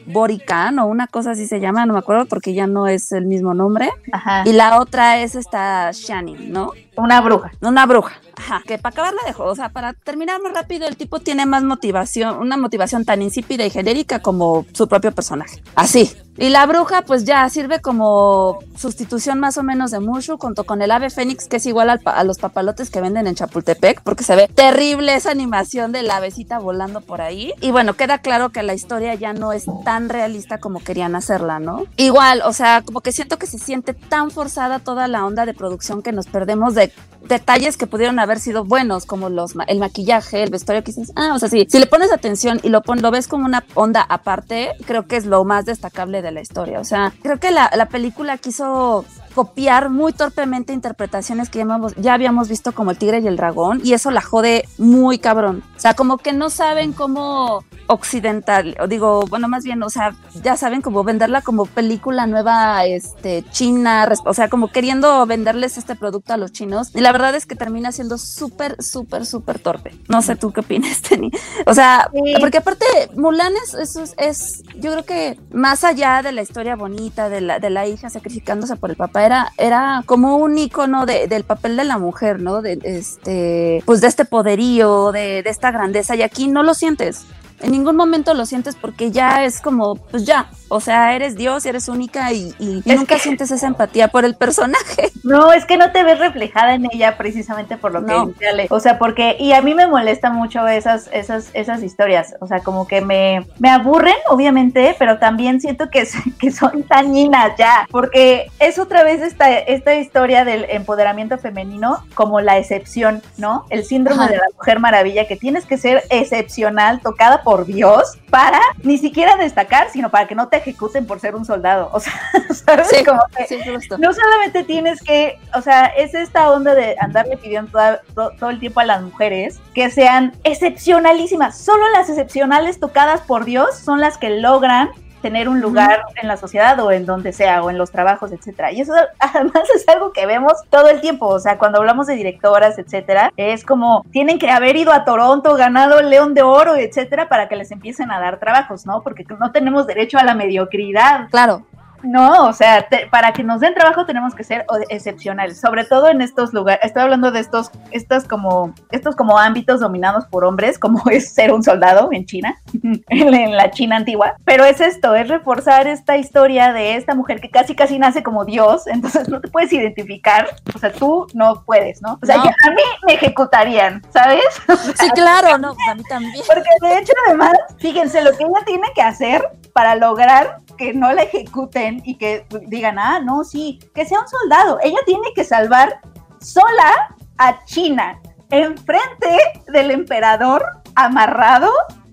Borican o una cosa así se llama, no me acuerdo porque ya no es el mismo nombre. Ajá. Y la otra es esta Shannon, ¿no? Una bruja. Una bruja. Ajá. Que para acabarla de o sea, para terminar más rápido, el tipo tiene más motivación, una motivación tan insípida y genérica como su propio personaje. Así. Y la bruja, pues ya sirve como sustitución más o menos de Mushu, junto con el ave fénix, que es igual a los papalotes que venden en Chapultepec, porque se ve terrible esa animación de la avecita volando por ahí. Y bueno, queda claro que la historia ya no es tan realista como querían hacerla, ¿no? Igual, o sea, como que siento que se siente tan forzada toda la onda de producción que nos perdemos de detalles que pudieron haber sido buenos, como los ma- el maquillaje, el vestuario que dices, ah, o sea, sí, si le pones atención y lo, pon- lo ves como una onda aparte, creo que es lo más destacable de la historia. O sea, creo que la, la película quiso copiar muy torpemente interpretaciones que ya habíamos, ya habíamos visto como el tigre y el dragón y eso la jode muy cabrón. O sea, como que no saben cómo occidental, o digo, bueno, más bien, o sea, ya saben cómo venderla como película nueva, este, china, o sea, como queriendo venderles este producto a los chinos y la verdad es que termina siendo súper, súper, súper torpe. No sé tú qué opinas, Tenny. O sea, Sí. porque aparte Mulan es, eso es, es- yo creo que más allá de la historia bonita de la, de la hija sacrificándose por el papá, era, era como un icono de- del papel de la mujer, ¿no? De este, pues de este poderío, de, de esta grandeza, y aquí no lo sientes. En ningún momento lo sientes porque ya es como, pues ya, o sea, eres Dios, eres única y, y- y Es nunca que- sientes esa empatía por el personaje. No, es que no te ves reflejada en ella precisamente por lo que No. dice Ale. O sea, porque, y a mí me molesta mucho esas, esas, esas historias. O sea, como que me, me aburren, obviamente, pero también siento que, que son dañinas ya. Porque es otra vez esta, esta historia del empoderamiento femenino como la excepción, ¿no? El síndrome Ajá. de la mujer maravilla, que tienes que ser excepcional, tocada por Dios, para ni siquiera destacar, sino para que no te ejecuten por ser un soldado. O sea, ¿sabes? Sí, Como que sí, justo. no solamente tienes que, o sea, es esta onda de andarle pidiendo toda- to- todo el tiempo a las mujeres que sean excepcionalísimas. Solo las excepcionales tocadas por Dios son las que logran tener un lugar en la sociedad o en donde sea o en los trabajos, etcétera. Y eso además es algo que vemos todo el tiempo, o sea, cuando hablamos de directoras, etcétera, es como tienen que haber ido a Toronto, ganado el León de Oro, etcétera, para que les empiecen a dar trabajos, ¿no? Porque no tenemos derecho a la mediocridad. Claro. No, o sea, te- para que nos den trabajo tenemos que ser excepcionales, sobre todo en estos lugares. Estoy hablando de estos, estos como, estos como ámbitos dominados por hombres, como es ser un soldado en China, en la- China antigua. Pero es esto, es reforzar esta historia de esta mujer que casi casi nace como Dios, entonces no te puedes identificar, o sea, tú no puedes, ¿no? O sea, No. ya a mí me ejecutarían, ¿sabes? Sí, claro, no, pues a mí también. Porque de hecho, además, fíjense lo que ella tiene que hacer para lograr que no la ejecuten y que digan, ah, no, sí, que sea un soldado. Ella tiene que salvar sola a China, enfrente del emperador, amarrado,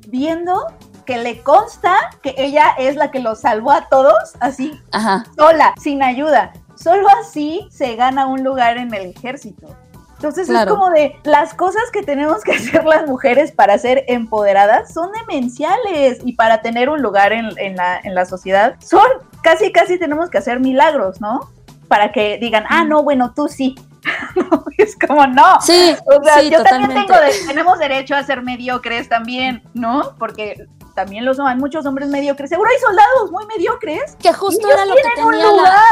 viendo que le consta que ella es la que los salvó a todos, así, Ajá. sola, sin ayuda. Solo así se gana un lugar en el ejército. Entonces Claro. es como de las cosas que tenemos que hacer las mujeres para ser empoderadas son demenciales y para tener un lugar en, en la, en la sociedad son casi, casi tenemos que hacer milagros, ¿no? Para que digan, ah, no, bueno, tú sí. No, es como no. Sí, O sea, sí, yo también tengo de- tenemos derecho a ser mediocres también, ¿no? Porque también los hay muchos hombres mediocres. Seguro hay soldados muy mediocres. Que justo era lo que tenía la,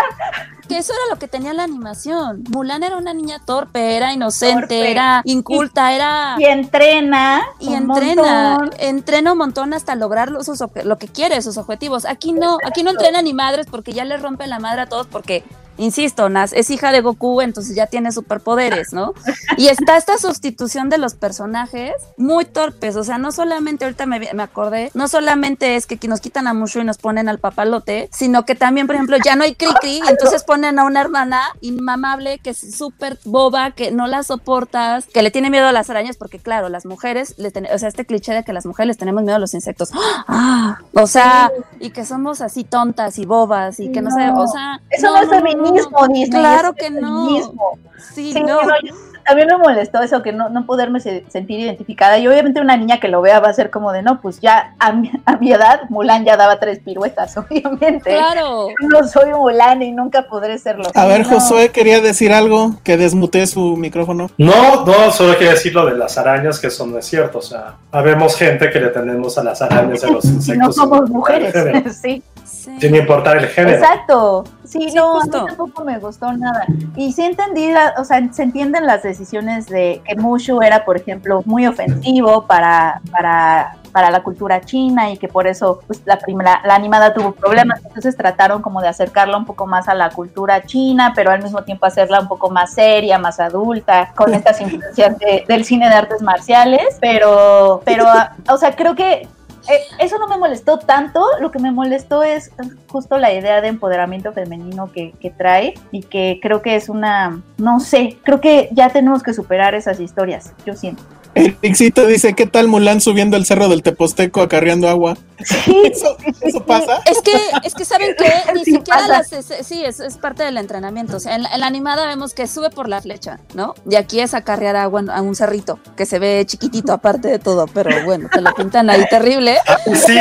que eso era lo que tenía la animación. Mulan era una niña torpe, era inocente, Torpe. era inculta, era Y entrena. y un entrena, montón. entrena un montón hasta lograr lo- sus lo que quiere, sus objetivos. Aquí no, aquí no entrena ni madres porque ya le rompe la madre a todos porque Insisto, Nas es hija de Goku, entonces ya tiene superpoderes, ¿no? Y está esta sustitución de los personajes muy torpes, o sea, no solamente, ahorita me, me acordé, no solamente es que nos quitan a Mushu y nos ponen al papalote, sino que también, por ejemplo, ya no hay Cricri, y entonces ponen a una hermana inmamable que es súper boba, que no la soportas, que le tiene miedo a las arañas, porque claro, las mujeres, le ten- o sea, este cliché de que las mujeres les tenemos miedo a los insectos, ¡Ah! o sea, y que somos así tontas y bobas y que no, No. o sea... Eso no, feminismo, Disney. Claro que no. feminismo. Sí, Sí, no. no, yo- a mí me molestó eso, que no, no poderme se- sentir identificada. Y obviamente una niña que lo vea va a ser como de, no, pues ya a mi, a mi edad Mulan ya daba tres piruetas, obviamente. Claro. Yo no soy Mulan y nunca podré serlo. A ver, No. Josué quería decir algo que desmuté su micrófono. No, no, solo quiero decir lo de las arañas, que eso no es cierto. O sea, habemos gente que le tenemos a las arañas a los Y insectos. no somos mujeres, sí. Sí. Sin importar el género. Exacto. Sí, Sí, no, justo. a mí tampoco me gustó nada. Y sí entendí, la- o sea, se entienden las decisiones de que Mushu era, por ejemplo, muy ofensivo para, para, para la cultura china y que por eso pues, la primera, la animada tuvo problemas. Entonces trataron como de acercarla un poco más a la cultura china, pero al mismo tiempo hacerla un poco más seria, más adulta, con estas influencias de- del cine de artes marciales. Pero, pero, o sea, creo que eh, eso no me molestó tanto, lo que me molestó es justo la idea de empoderamiento femenino que, que trae y que creo que es una, no sé, creo que ya tenemos que superar esas historias, yo siento. Ericito dice, ¿qué tal Mulan subiendo el cerro del Teposteco acarreando agua? Sí, ¿Eso, eso pasa? Es que, es que saben que ni Sí siquiera las, es- sí, es, es parte del entrenamiento. O sea, en la, en la animada vemos que sube por la flecha, ¿no? Y aquí es acarrear agua a un cerrito, que se ve chiquitito aparte de todo, pero bueno, te lo pintan ahí terrible. Sí,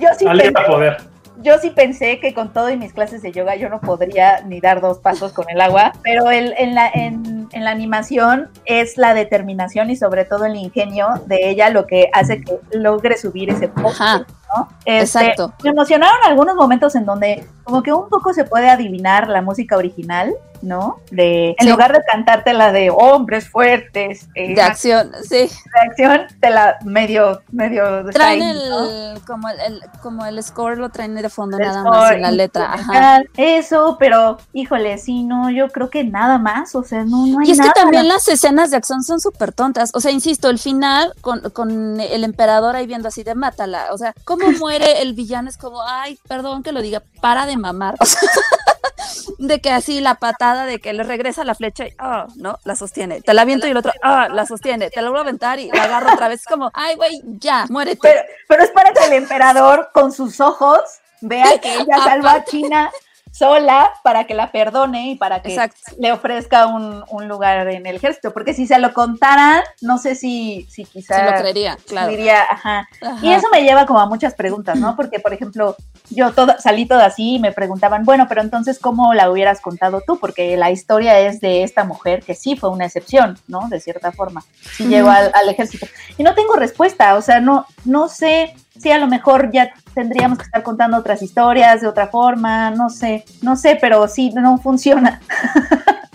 yo sí pensé, poder. yo sí pensé que con todo y mis clases de yoga yo no podría ni dar dos pasos con el agua, pero el, en, la, en, en la animación es la determinación y sobre todo el ingenio de ella lo que hace que logre subir ese poste, Ajá. ¿no? Este, Exacto. Me emocionaron algunos momentos en donde como que un poco se puede adivinar la música original, ¿no? De, en Sí. lugar de cantarte la de hombres fuertes, eh, De acción, sí. de acción, te la medio, medio Traen el, ¿no? como el, el- como el score lo traen de fondo El nada más en la letra. Ajá. Eso, pero híjole, sí, no, yo creo que nada más, o sea, no, no hay Y es que también las escenas de acción son súper tontas. O sea, insisto, el final con, con el emperador ahí viendo así de mátala. O sea, cómo muere el villano es como, ay, perdón que lo diga, para de mamar. O sea, de que así la patada de que le regresa la flecha y, ah, ¿no? La sostiene. Te la aviento y el otro, ah, la sostiene. Te la vuelvo a aventar y la agarro otra vez. Es como, ay, güey, ya, muérete. Pero, pero es para que el emperador con sus ojos vea que ella salva a. China sola para que la perdone y para que Exacto. le ofrezca un, un lugar en el ejército. Porque si se lo contaran, no sé si, si quizá Se lo creería, claro. diría, ajá. Ajá. Y eso me lleva como a muchas preguntas, ¿no? Porque, por ejemplo, yo todo, salí toda así y me preguntaban, bueno, pero entonces, ¿cómo la hubieras contado tú? Porque la historia es de esta mujer que sí fue una excepción, ¿no? De cierta forma. Sí llegó al, al ejército. Y no tengo respuesta, o sea, no, no sé si a lo mejor ya tendríamos que estar contando otras historias de otra forma, no sé, no sé, pero sí, no funciona.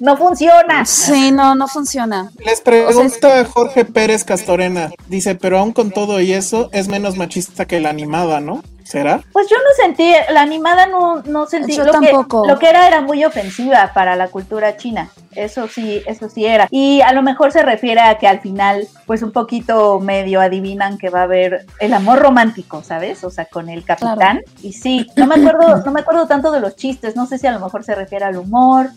no funciona. Sí, no, no funciona. Les pregunta Jorge Pérez Castorena. Dice, pero aún con todo y eso, es menos machista que la animada, ¿no? ¿Será? Pues yo no sentí, la animada no, no sentí Yo lo tampoco. que lo que era era muy ofensiva para la cultura china. Eso sí, eso sí era. Y a lo mejor se refiere a que al final, pues un poquito medio adivinan que va a haber el amor romántico, ¿sabes? O sea, con el capitán. Y sí, no me acuerdo, no me acuerdo tanto de los chistes. No sé si a lo mejor se refiere al humor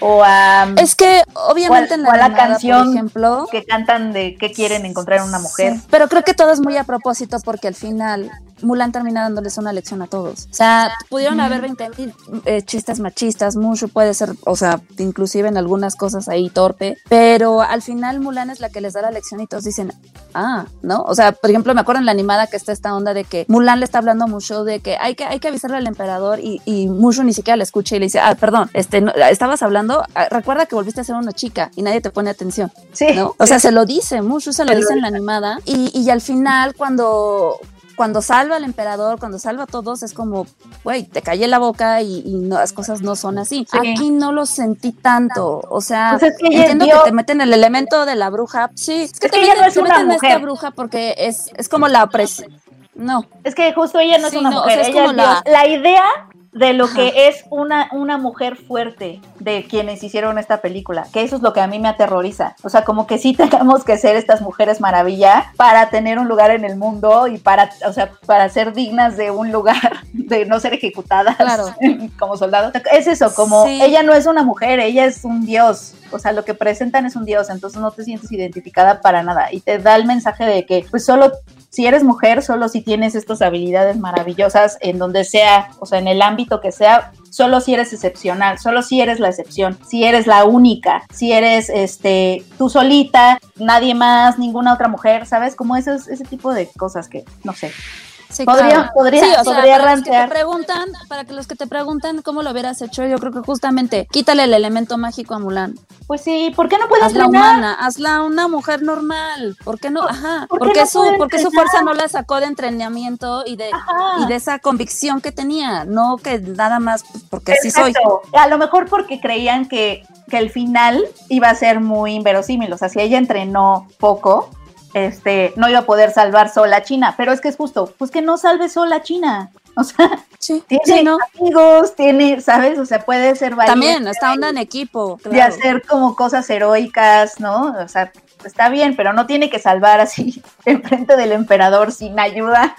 o a Es que obviamente en la, o a la animada, canción por ejemplo, que cantan de qué quieren encontrar en una mujer. Sí, pero creo que todo es muy a propósito porque al final Mulan termina dándoles una lección a todos. O sea, pudieron haber 20 mil eh, chistes machistas, Mushu puede ser, o sea, inclusive en algunas cosas ahí torpe, pero al final Mulan es la que les da la lección y todos dicen, ah, ¿no? O sea, por ejemplo, me acuerdo en la animada que está esta onda de que Mulan le está hablando a Mushu de que hay que, hay que avisarle al emperador y, y Mushu ni siquiera le escucha y le dice, ah, perdón, este, no, estabas hablando, ah, recuerda que volviste a ser una chica y nadie te pone atención. Sí. ¿no? O sea, se lo dice, Mushu se lo dice en la animada y, y al final cuando cuando salva al emperador, cuando salva a todos, es como, güey, te callé la boca y, y no, las cosas no son así. Sí. Aquí no lo sentí tanto. O sea, Pues es que ella entiendo dio- que te meten el elemento de la bruja. Sí, es que, Es te que ella meten, no es te una meten a esta bruja porque es, es como la opresión. No, Es que justo ella no Sí, es una no, o mujer, sea, es ella como la-. La idea de lo que es una, una mujer fuerte de quienes hicieron esta película, que eso es lo que a mí me aterroriza. O sea, como que sí tengamos que ser estas mujeres maravilla para tener un lugar en el mundo y para, o sea, para ser dignas de un lugar, de no ser ejecutadas Claro. como soldados. Es eso, como Sí. ella no es una mujer, ella es un dios. O sea, lo que presentan es un dios, entonces no te sientes identificada para nada. Y te da el mensaje de que, pues solo si eres mujer, solo si tienes estas habilidades maravillosas en donde sea, o sea, en el ámbito que sea, solo si eres excepcional, solo si eres la excepción, si eres la única, si eres este tú solita, nadie más, ninguna otra mujer, ¿sabes? Como esos, ese tipo de cosas que, no sé. Sí, Podría- claro. podría- Sí, o sea, podría para los que te preguntan, para que los que te preguntan cómo lo hubieras hecho, yo creo que justamente quítale el elemento mágico a Mulan. Pues sí, ¿por qué no puedes Hazla entrenar? humana, hazla una mujer normal. ¿Por qué no? Ajá. por qué porque no su, porque su fuerza no la sacó de entrenamiento y de, Ajá. y de esa convicción que tenía, no que nada más porque así soy. Exacto. A lo mejor porque creían que, que el final iba a ser muy inverosímil. O sea, si ella entrenó poco, este, no iba a poder salvar sola a China. Pero es que es justo, pues que no salve sola a China. O sea, Sí, tiene sí, ¿no? amigos, tiene, ¿sabes? O sea, puede ser valiente También, está onda en equipo. de claro. hacer como cosas heroicas, ¿no? O sea, está bien, pero no tiene que salvar así enfrente del emperador sin ayuda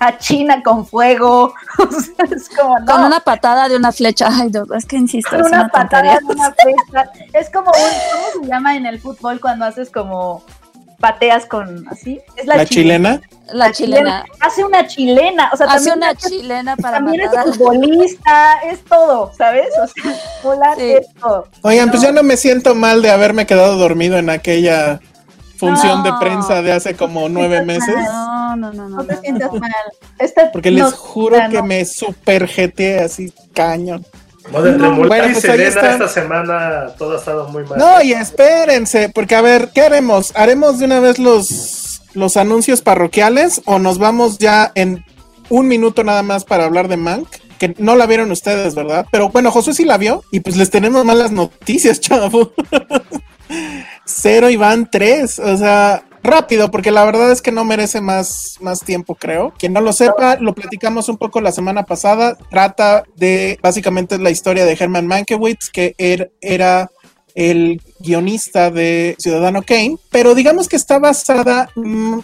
a China con fuego. O sea, es como, no. Con una patada de una flecha. Ay, no, es que insisto, Con es una una patada de una flecha. Es como un, ¿cómo se llama en el fútbol cuando haces como pateas con así? Es La chilena. La chilena. Hace una chilena, o sea, Hace también, una hace- chilena para también matar. es futbolista, es todo, ¿sabes? O sea, Mulan Sí. es todo. Oigan, pues ya no me siento mal de haberme quedado dormido en aquella función de prensa de hace como nueve meses. No, no, no, no. No te no, sientas no. mal. Esta Porque les no- juro que no. me super jeteé así cañón. Bueno, y pues ahí Selena esta semana todo ha estado muy mal. No, y espérense, porque a ver, ¿qué haremos? ¿Haremos de una vez los, los anuncios parroquiales o nos vamos ya en un minuto nada más para hablar de Mank? Que no la vieron ustedes, ¿verdad? Pero bueno, Josué sí la vio y pues les tenemos malas noticias, chavo. Cero y van tres, o sea, rápido, porque la verdad es que no merece más, más tiempo, creo. Quien no lo sepa, lo platicamos un poco la semana pasada. Trata de, básicamente, la historia de Herman Mankiewicz, que er- era el guionista de Ciudadano Kane, pero digamos que está basada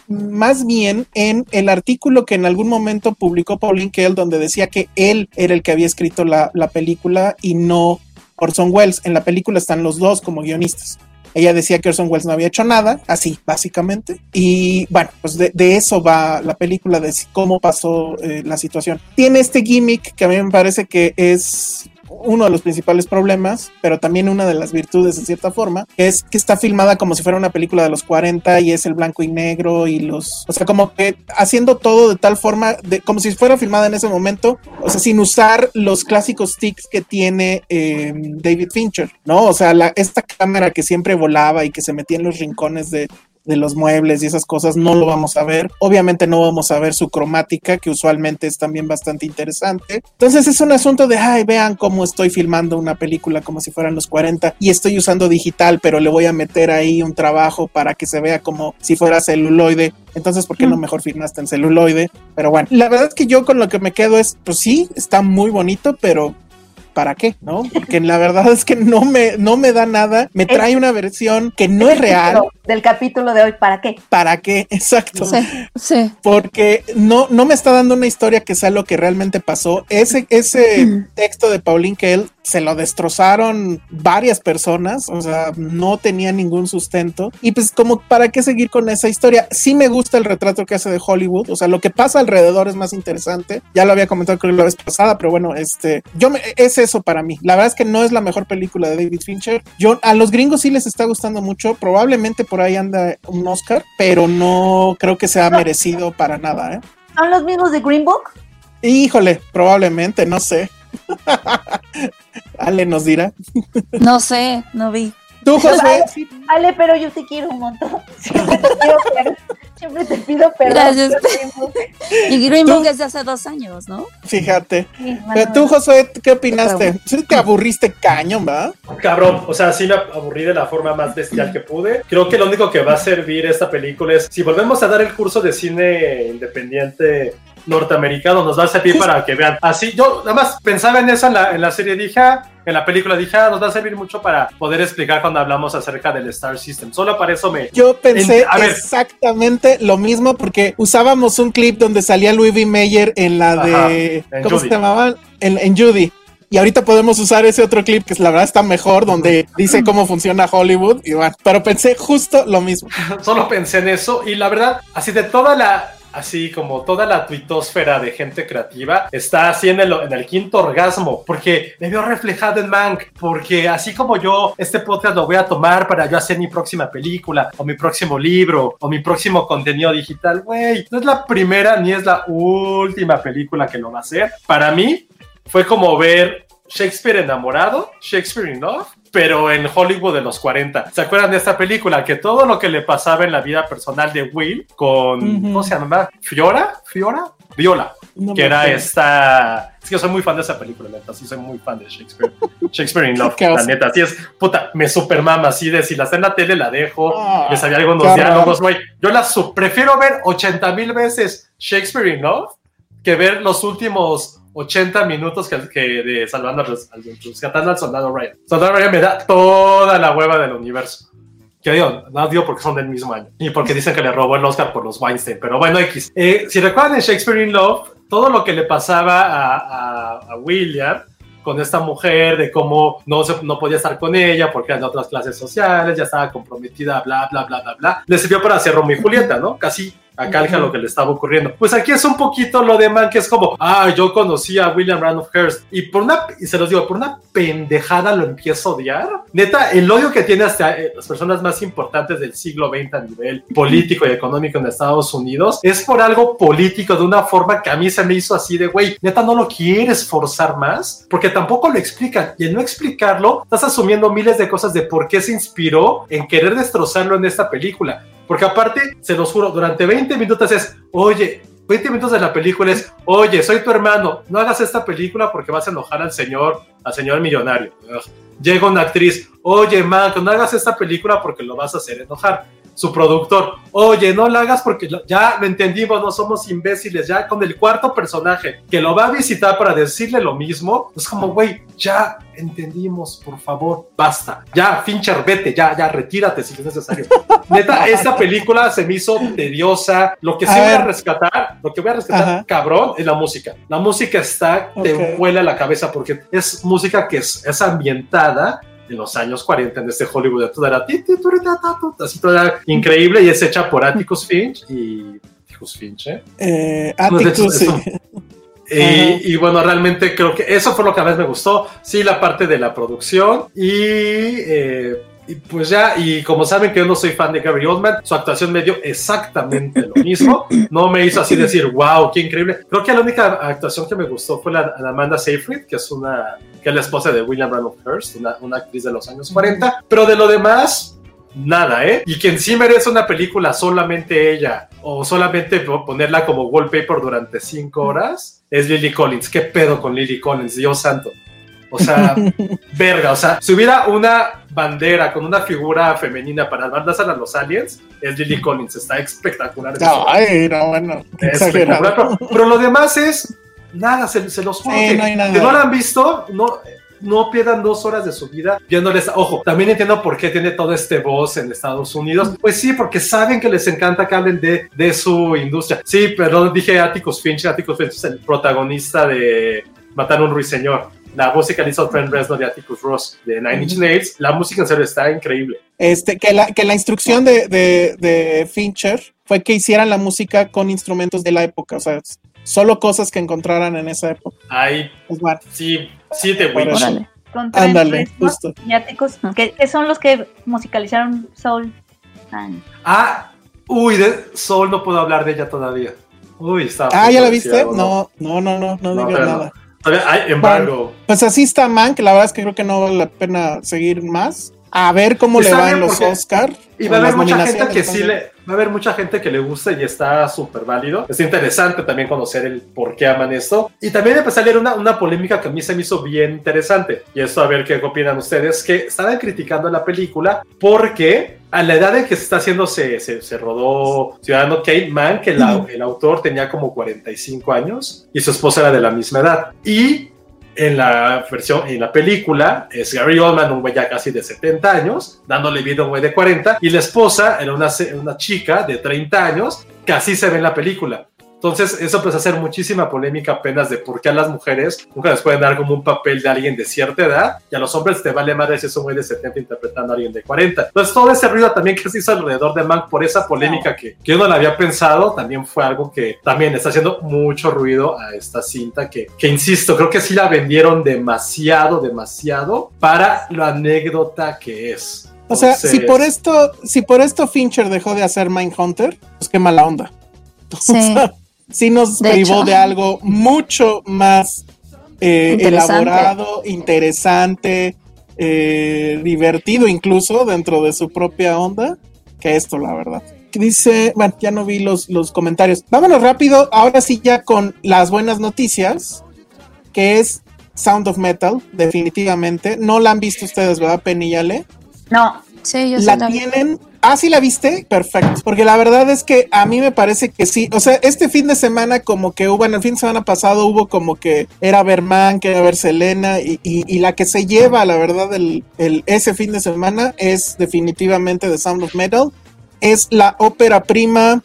más bien en el artículo que en algún momento publicó Pauline Kael, donde decía que él era el que había escrito la, la película y no Orson Welles. En la película están los dos como guionistas. Ella decía que Orson Welles no había hecho nada, así básicamente. Y bueno, pues de, eso va la película, de cómo pasó eh, la situación. Tiene este gimmick que a mí me parece que es uno de los principales problemas, pero también una de las virtudes en cierta forma, es que está filmada como si fuera una película de los 40 y es el blanco y negro y los, o sea, como que haciendo todo de tal forma, de, como si fuera filmada en ese momento, o sea, sin usar los clásicos tics que tiene eh, David Fincher, ¿no? O sea, la, esta cámara que siempre volaba y que se metía en los rincones de, de los muebles y esas cosas no lo vamos a ver. Obviamente no vamos a ver su cromática, que usualmente es también bastante interesante. Entonces es un asunto de, ay, vean cómo estoy filmando una película como si fueran los 40 y estoy usando digital, pero le voy a meter ahí un trabajo para que se vea como si fuera celuloide. Entonces, ¿por qué no mejor filmaste en celuloide? Pero bueno, la verdad es que yo con lo que me quedo es, pues sí, está muy bonito, pero ¿para qué? ¿No? Porque la verdad es que no me, no me da nada. Me trae una versión que no es real. Del capítulo de hoy, ¿para qué? ¿Para qué? Exacto. Sí, sí. Porque no, no me está dando una historia que sea lo que realmente pasó. Ese, ese texto de Pauline Kael se lo destrozaron varias personas, o sea, no tenía ningún sustento. Y pues como, ¿para qué seguir con esa historia? Sí me gusta el retrato que hace de Hollywood, o sea, lo que pasa alrededor es más interesante. Ya lo había comentado creo la vez pasada, pero bueno, este, yo me, es eso para mí. La verdad es que no es la mejor película de David Fincher. Yo, a los gringos sí les está gustando mucho, probablemente por ahí anda un Oscar, pero no creo que sea merecido para nada, ¿eh? ¿Son los mismos de Green Book? Híjole, probablemente, no sé. Ale nos dirá. No sé, no vi. Tú, José. Ale, pero yo te quiero un montón. Te perdón. Siempre te pido perdón. Gracias. Y Green Book es de hace dos años, ¿no? Fíjate. Pero tú, José, ¿qué opinaste? Sí te aburriste cañón, ¿va? Cabrón, o sea, sí me aburrí de la forma más bestial que pude. Creo que lo único que va a servir esta película es, si volvemos a dar el curso de cine independiente norteamericano, nos va a servir para que vean. Así, yo nada más pensaba en eso en la, en la serie, dije, ah, en la película, dije, ah, nos va a servir mucho para poder explicar cuando hablamos acerca del Star System. Solo para eso me... Yo pensé En- a ver. exactamente lo mismo porque usábamos un clip donde salía Louis V. Mayer en la de... Ajá, en ¿Cómo Judy. se llamaba? En, en Judy. Y ahorita podemos usar ese otro clip que la verdad está mejor, donde dice cómo funciona Hollywood. Y bueno, pero pensé justo lo mismo. Solo pensé en eso y la verdad, así de toda la, así como toda la tuitosfera de gente creativa está así en el, quinto orgasmo, porque me veo reflejado en Mank, porque así como yo, este podcast lo voy a tomar para yo hacer mi próxima película, o mi próximo libro, o mi próximo contenido digital, güey, no es la primera ni es la última película que lo va a hacer. Para mí, fue como ver Shakespeare enamorado, Shakespeare in pero en Hollywood de los 40. ¿Se acuerdan de esta película? Que todo lo que le pasaba en la vida personal de Will con, Ujú. ¿cómo se llama? ¿Fiora? ¿Fiora? Viola. No que me era esta... Es que yo soy muy fan de esa película, neta. Sí, soy muy fan de Shakespeare. Shakespeare in Love, la neta. Así es, puta, me super mama. Así de si la está en la tele, la dejo. Ah, Les había algunos diálogos, güey. Yo la prefiero ver 80 mil veces Shakespeare in Love que ver los últimos 80 minutos que, que de salvando al, rescatando al soldado Ryan. Soldado Ryan me da toda la hueva del universo. Que digo, no digo porque son del mismo año. Y porque dicen que le robó el Oscar por los Weinstein. Pero bueno, X. Eh, si recuerdan en Shakespeare in Love, todo lo que le pasaba a, a- a William con esta mujer, de cómo no, se, no podía estar con ella porque eran de otras clases sociales, ya estaba comprometida, bla, bla, bla, bla, bla. Le sirvió para hacer Romeo y Julieta, ¿no? Casi a calca lo que le estaba ocurriendo. Pues aquí es un poquito lo de man que es como, ah, yo conocí a William Randolph Hearst y por una, y se los digo, por una pendejada lo empiezo a odiar. Neta, el odio que tiene hasta eh, las personas más importantes del siglo XX a nivel político y económico en Estados Unidos es por algo político de una forma que a mí se me hizo así de, güey, neta, no lo quieres forzar más porque tampoco lo explican y al no explicarlo, estás asumiendo miles de cosas de por qué se inspiró en querer destrozarlo en esta película. Porque aparte, se los juro, durante 20 minutos es, oye, 20 minutos de la película es, oye, soy tu hermano, no hagas esta película porque vas a enojar al señor, al señor millonario. Llega una actriz, oye, man, no hagas esta película porque lo vas a hacer enojar. Su productor, oye, no la hagas porque ya lo entendimos, no somos imbéciles, ya con el cuarto personaje que lo va a visitar para decirle lo mismo, es como, güey, ya entendimos, por favor, basta. Ya, Fincher, vete, ya, ya, retírate si es necesario. Neta, esta película se me hizo tediosa. Lo que sí A voy a rescatar, lo que voy a rescatar, Ajá. cabrón, es la música. La música está, te vuela la cabeza porque es música que es, es ambientada en los años 40 en este Hollywood de toda era así toda increíble y es hecha por Atticus Finch y Atticus Finch, ¿eh? Eh, No, de Atticus, eso- Y, y bueno, realmente creo que eso fue lo que más me gustó. Sí, la parte de la producción y, eh, y pues ya, y como saben que yo no soy fan de Gary Oldman, su actuación me dio exactamente lo mismo. No me hizo así decir, wow, qué increíble. Creo que la única actuación que me gustó fue la, la Amanda Seyfried, que es una, que es la esposa de William Randolph Hearst, una, una actriz de los años 40. Pero de lo demás, nada, ¿eh? Y quien sí merece una película solamente ella, o solamente po- ponerla como wallpaper durante cinco horas, es Lily Collins. ¿Qué pedo con Lily Collins? Dios santo. O sea, verga, o sea, si hubiera una bandera con una figura femenina para mandársela a los aliens, es Lily Collins, está espectacular. Ay, no, bueno, Espectacular, pero, pero lo demás es nada, se, se los juro Sí, que, no hay nada. que no la han visto, no, no pierdan dos horas de su vida viéndoles. Ojo, también entiendo por qué tiene todo este voz en Estados Unidos. Pues sí, porque saben que les encanta que hablen de, de su industria. Sí, perdón, dije Atticus Finch. Atticus Finch es el protagonista de Matar a un ruiseñor. La música la hizo Trent Reznor de Atticus Ross de Nine Inch Nails. La música en serio está increíble. Este, que la, que la instrucción de, de, de Fincher fue que hicieran la música con instrumentos de la época, o sea, solo cosas que encontraran en esa época. Ay, Es bueno, sí, eso. Órale. Con Trent Ándale, justo. y Atticus, que, que son los que musicalizaron Soul. Ay. Ah, uy, de Soul no puedo habber de ella todavía. Uy, está. Ah, ¿ya la viste? No, no, no, no, no, No, digas nada. Todavía hay embargo. Pues así está Mank, la verdad es que creo que no vale la pena seguir más. A ver cómo le Está va bien en los Oscar. Y va a haber las mucha gente que sí le, va a haber mucha gente que le gusta y está súper válido. Es interesante también conocer el por qué aman esto. Y también empezó a leer una, una polémica que a mí se me hizo bien interesante. Y esto a ver qué opinan ustedes, que estaban criticando la película porque a la edad en que se está haciendo se, se, se rodó Ciudadano Kane Man, que la- el autor tenía como 45 años y su esposa era de la misma edad. Y en la versión, en la película, es Gary Oldman, un güey ya casi de 70 años, dándole vida a un güey de 40, y la esposa era una, una chica de 30 años, que así se ve en la película. Entonces, eso empezó a hacer muchísima polémica apenas de por qué a las mujeres nunca les pueden dar como un papel de alguien de cierta edad y a los hombres te vale madre si es un güey de 70 interpretando a alguien de 40. Entonces, todo ese ruido también que se hizo alrededor de Mank por esa polémica que, que yo no la había pensado, también fue algo que también está haciendo mucho ruido a esta cinta que, que insisto, creo que sí la vendieron demasiado, demasiado para la anécdota que es. O sea, si por esto, si por esto Fincher dejó de hacer Mindhunter, pues qué mala onda. Sí. O sea, sí nos De privó hecho. de algo mucho más eh, Interesante. elaborado, interesante, eh, divertido incluso dentro de su propia onda que esto, la verdad. Que Dice, bueno, ya no vi los, los comentarios. Vámonos rápido, ahora sí ya con las buenas noticias, que es Sound of Metal, definitivamente. No la han visto ustedes, ¿verdad, Penny y Ale? No, Sí, yo la tienen. Ah, sí la viste, perfecto. Porque la verdad es que a mí me parece que sí. O sea, este fin de semana, como que hubo, en el fin de semana pasado hubo como que era ver Man, que era ver Selena, y, y- y la que se lleva, la verdad, el, el- ese fin de semana es definitivamente The Sound of Metal. Es la ópera prima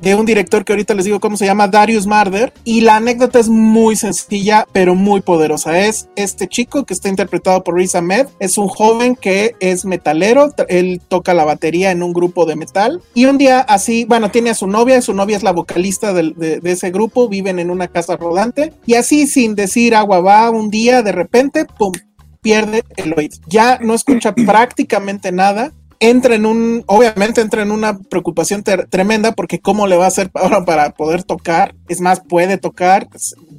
de un director que ahorita les digo cómo se llama, Darius Marder. Y la anécdota es muy sencilla, pero muy poderosa. Es este chico que está interpretado por Riz Ahmed. Es un joven que es metalero. Él toca la batería en un grupo de metal. Y un día así, bueno, tiene a su novia. Su novia es la vocalista de, de ese grupo. Viven en una casa rodante. Y así, sin decir agua va, un día de repente, pum, pierde el oído. Ya no escucha prácticamente nada entra en un, obviamente entra en una preocupación tremenda porque cómo le va a hacer ahora para poder tocar, es más, puede tocar,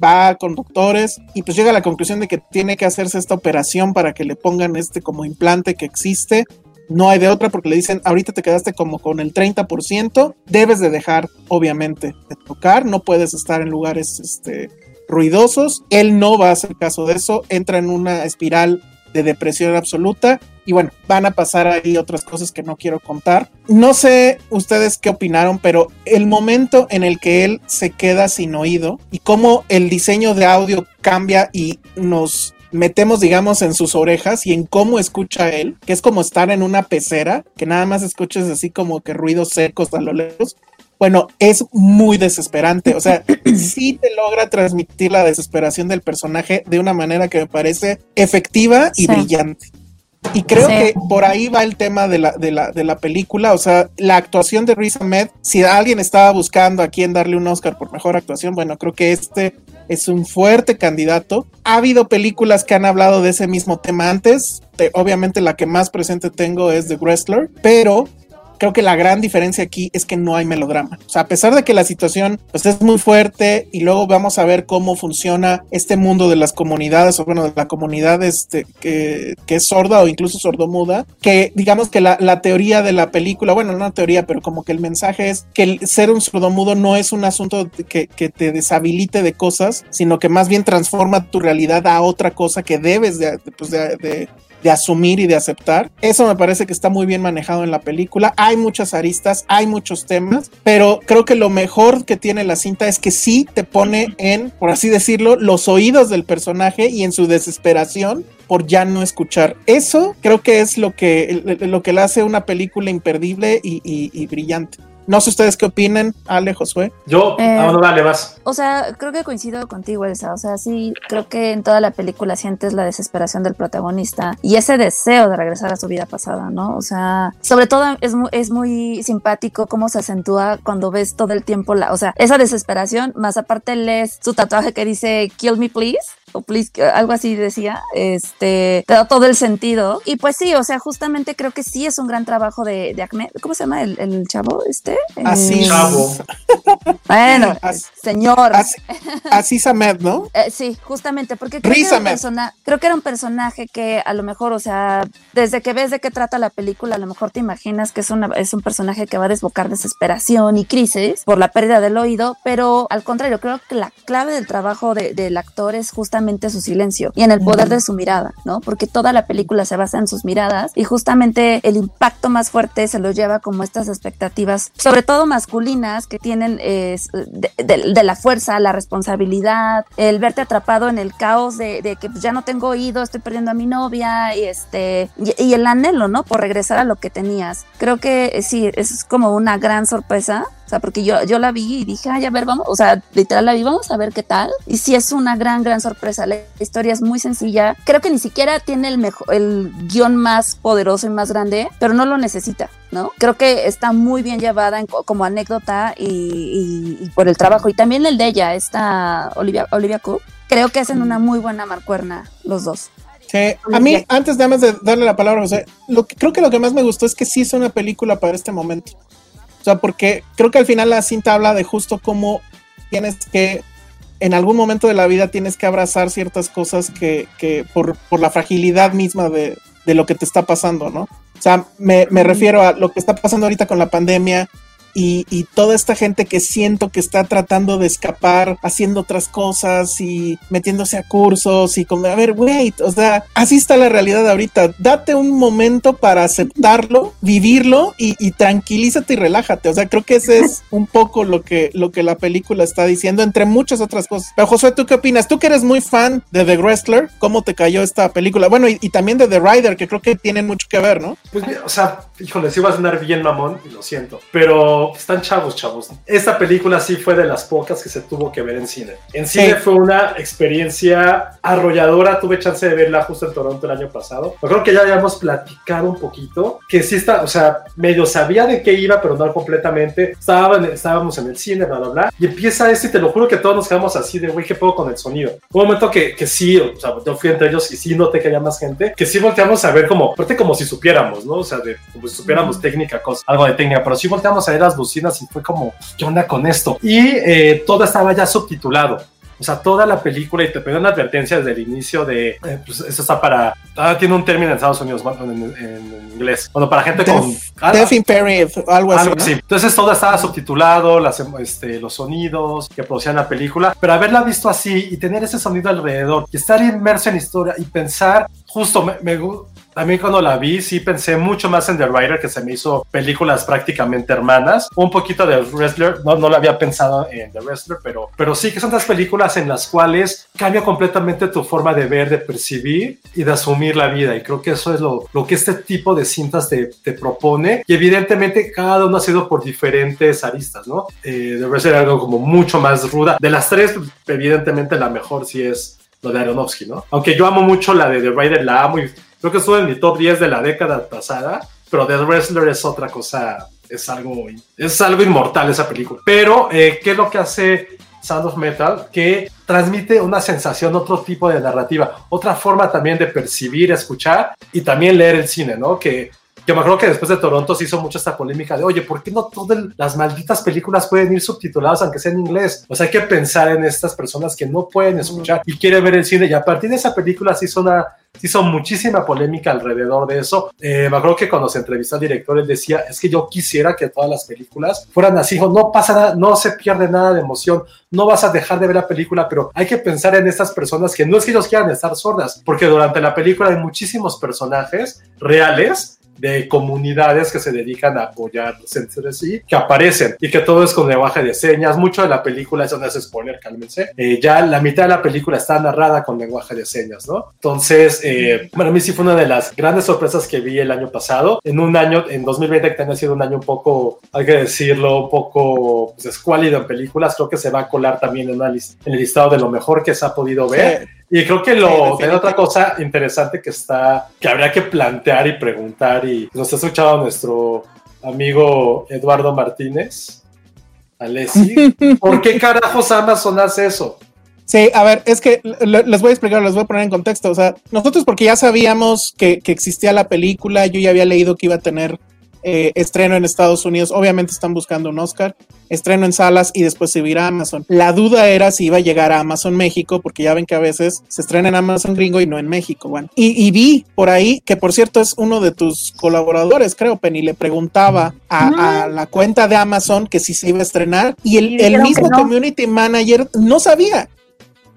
va con doctores y pues llega a la conclusión de que tiene que hacerse esta operación para que le pongan este como implante que existe. No hay de otra porque le dicen, ahorita te quedaste como con el 30%, debes de dejar, obviamente, de tocar, no puedes estar en lugares este, ruidosos. Él no va a hacer caso de eso, entra en una espiral de depresión absoluta y bueno, van a pasar ahí otras cosas que no quiero contar. No sé ustedes qué opinaron, pero el momento en el que él se queda sin oído y cómo el diseño de audio cambia y nos metemos, digamos, en sus orejas y en cómo escucha él, que es como estar en una pecera, que nada más escuches así como que ruidos secos a lo lejos. Bueno, es muy desesperante. O sea, sí te logra transmitir la desesperación del personaje de una manera que me parece efectiva y Sí. brillante. Y creo Sí. que por ahí va el tema de la, de, la, de la película. O sea, la actuación de Riz Ahmed, si alguien estaba buscando a quién darle un Oscar por mejor actuación, bueno, creo que este es un fuerte candidato. Ha habido películas que han hablado de ese mismo tema antes. Te- obviamente la que más presente tengo es The Wrestler, pero creo que la gran diferencia aquí es que no hay melodrama. O sea, a pesar de que la situación pues, es muy fuerte y luego vamos a ver cómo funciona este mundo de las comunidades, o bueno, de la comunidad este, que, que es sorda o incluso sordomuda, que digamos que la, la teoría de la película, bueno, no teoría, pero como que el mensaje es que el ser un sordomudo no es un asunto que, que te deshabilite de cosas, sino que más bien transforma tu realidad a otra cosa que debes de, pues, de- de de asumir y de aceptar. Eso me parece que está muy bien manejado en la película. Hay muchas aristas, hay muchos temas, pero creo que lo mejor que tiene la cinta es que sí te pone en, por así decirlo, los oídos del personaje y en su desesperación por ya no escuchar. Eso creo que es lo que, lo que le hace una película imperdible y, brillante. No sé ustedes qué opinan, Ale, Josué. Yo, Eh, ah, no, dale, vas. O sea, creo que coincido contigo, Elsa. O sea, sí, creo que en toda la película sientes la desesperación del protagonista y ese deseo de regresar a su vida pasada, ¿no? O sea, sobre todo es, mu- es muy simpático cómo se acentúa cuando ves todo el tiempo la, o sea, esa desesperación, más aparte lees su tatuaje que dice Kill me please. O algo así decía, este, te da todo el sentido. Y pues sí, o sea, justamente creo que sí es un gran trabajo de, de Ahmed. ¿Cómo se llama el, el chavo este? Así. Eh, Chavo. Bueno, señor. Así, Samed, ¿no? Eh, sí, justamente, porque creo que, persona- creo que era un personaje que a lo mejor, o sea, desde que ves de qué trata la película, a lo mejor te imaginas que es, una, es un personaje que va a desbocar desesperación y crisis por la pérdida del oído, pero al contrario, creo que la clave del trabajo de- del actor es justamente su silencio y en el poder de su mirada, ¿no? Porque toda la película se basa en sus miradas y justamente el impacto más fuerte se lo lleva como estas expectativas, sobre todo masculinas, que tienen eh, de, de- de la fuerza, la responsabilidad, el verte atrapado en el caos de, de que pues, ya no tengo oído, estoy perdiendo a mi novia y este y, y el anhelo, ¿no? Por regresar a lo que tenías. Creo que eh, sí, es como una gran sorpresa. O sea, porque yo, yo la vi y dije, ay, a ver, vamos, o sea, literal la vi, vamos a ver qué tal. Y sí es una gran, gran sorpresa. La historia es muy sencilla. Creo que ni siquiera tiene el mejor, el guion más poderoso y más grande, pero no lo necesita, ¿no? Creo que está muy bien llevada en como anécdota y, y- y por el trabajo. Y también el de ella, esta Olivia, Olivia Cook. Creo que hacen una muy buena marcuerna los dos. Sí, a mí, antes de más de darle la palabra a José, lo que, creo que lo que más me gustó es que sí es una película para este momento. Sea, porque creo que al final la cinta habla de justo cómo tienes que, en algún momento de la vida tienes que abrazar ciertas cosas que, que por, por la fragilidad misma de, de lo que te está pasando, ¿no? O sea, me, me refiero a lo que está pasando ahorita con la pandemia y, toda esta gente que siento que está tratando de escapar, haciendo otras cosas y metiéndose a cursos y como, a ver, wait, o sea, así está la realidad ahorita. Date un momento para aceptarlo, vivirlo y, tranquilízate y relájate. O sea, creo que ese es un poco lo que, lo que la película está diciendo, entre muchas otras cosas. Pero Josué, ¿tú qué opinas? Tú que eres muy fan de The Wrestler, ¿cómo te cayó esta película? Bueno, y, también de The Rider, que creo que tienen mucho que ver, ¿no? Pues, o sea, híjole, sí va a sonar bien mamón, lo siento. Pero están chavos, chavos. Esta película sí fue de las pocas que se tuvo que ver en cine. En cine Sí. fue una experiencia arrolladora. Tuve chance de verla justo en Toronto el año pasado. Yo creo que ya habíamos platicado un poquito. Que sí está, o sea, medio sabía de qué iba, pero no completamente. Estaba en- estábamos en el cine, bla, bla, bla. Y empieza esto y te lo juro que todos nos quedamos así de, güey, ¿qué puedo con el sonido? Un momento que, que sí, o sea, yo fui entre ellos y sí noté que había más gente, que sí volteamos a ver como, aparte como si supiéramos, ¿no? O sea, de, como si supiéramos técnica, cosa, algo de técnica, pero sí volteamos a ver las bocinas y fue como, ¿qué onda con esto? Y eh, todo estaba ya subtitulado. O sea, toda la película y te pedí una advertencia desde el inicio de, eh, pues eso está para, ah, tiene un término en Estados Unidos, bueno, en, en inglés. Bueno, para gente con... Deaf, ah, Deaf Impaired, algo así. algo ¿no? así. Entonces todo estaba subtitulado, las, em- este, los sonidos que producían la película, pero haberla visto así y tener ese sonido alrededor y estar inmerso en historia y pensar, justo me, me también cuando la vi, sí pensé mucho más en The Rider, que se me hizo películas prácticamente hermanas. Un poquito de Wrestler, no, no lo había pensado en The Wrestler, pero, pero sí que son las películas en las cuales cambia completamente tu forma de ver, de percibir y de asumir la vida. Y creo que eso es lo, lo que este tipo de cintas te, te propone. Y evidentemente cada uno ha sido por diferentes aristas, ¿no? Eh, The Wrestler era algo como mucho más ruda. De las tres, evidentemente la mejor sí es lo de Aronofsky, ¿no? Aunque yo amo mucho la de The Rider, la amo y creo que estuvo en mi top 10 de la década pasada, pero The Wrestler es otra cosa, es algo, es algo inmortal esa película. Pero, eh, ¿qué es lo que hace Sound of Metal? Que transmite una sensación, otro tipo de narrativa, otra forma también de percibir, escuchar y también leer el cine, ¿no? Que que me acuerdo que después de Toronto se hizo mucho esta polémica de, oye, ¿por qué no todas las malditas películas pueden ir subtituladas aunque sea en inglés? O sea, hay que pensar en estas personas que no pueden escuchar y quieren ver el cine y a partir de esa película se hizo una hizo muchísima polémica alrededor de eso. Eh, me acuerdo que cuando se entrevistó al director, él decía, es que yo quisiera que todas las películas fueran así, no pasa nada, no se pierde nada de emoción, no vas a dejar de ver la película, pero hay que pensar en estas personas que no es que ellos quieran estar sordas, porque durante la película hay muchísimos personajes reales de comunidades que se dedican a apoyarse entre sí, que aparecen y que todo es con lenguaje de señas. Mucho de la película, eso no es spoiler, cálmense. Eh, ya la mitad de la película está narrada con lenguaje de señas, ¿no? Entonces, eh, para mí sí fue una de las grandes sorpresas que vi el año pasado. En un año, en 2020, que también ha sido un año un poco, hay que decirlo, un poco pues, escuálido en películas, creo que se va a colar también en, en el listado de lo mejor que se ha podido ver. Y creo que lo sí, otra cosa interesante que está, que habría que plantear y preguntar, y nos ha escuchado nuestro amigo Eduardo Martínez, Alessi, ¿por qué carajos Amazon hace eso? Sí, a ver, es que les voy a explicar, les voy a poner en contexto. O sea, nosotros porque ya sabíamos que, que existía la película, yo ya había leído que iba a tener eh, estreno en Estados Unidos, obviamente están buscando un Oscar, estreno en salas y después se irá a Amazon. La duda era si iba a llegar a Amazon México, porque ya ven que a veces se estrena en Amazon gringo y no en México. Bueno, y, y vi por ahí que por cierto es uno de tus colaboradores, creo, Penny, le preguntaba a, a la cuenta de Amazon que si se iba a estrenar y el, el mismo no. community manager no sabía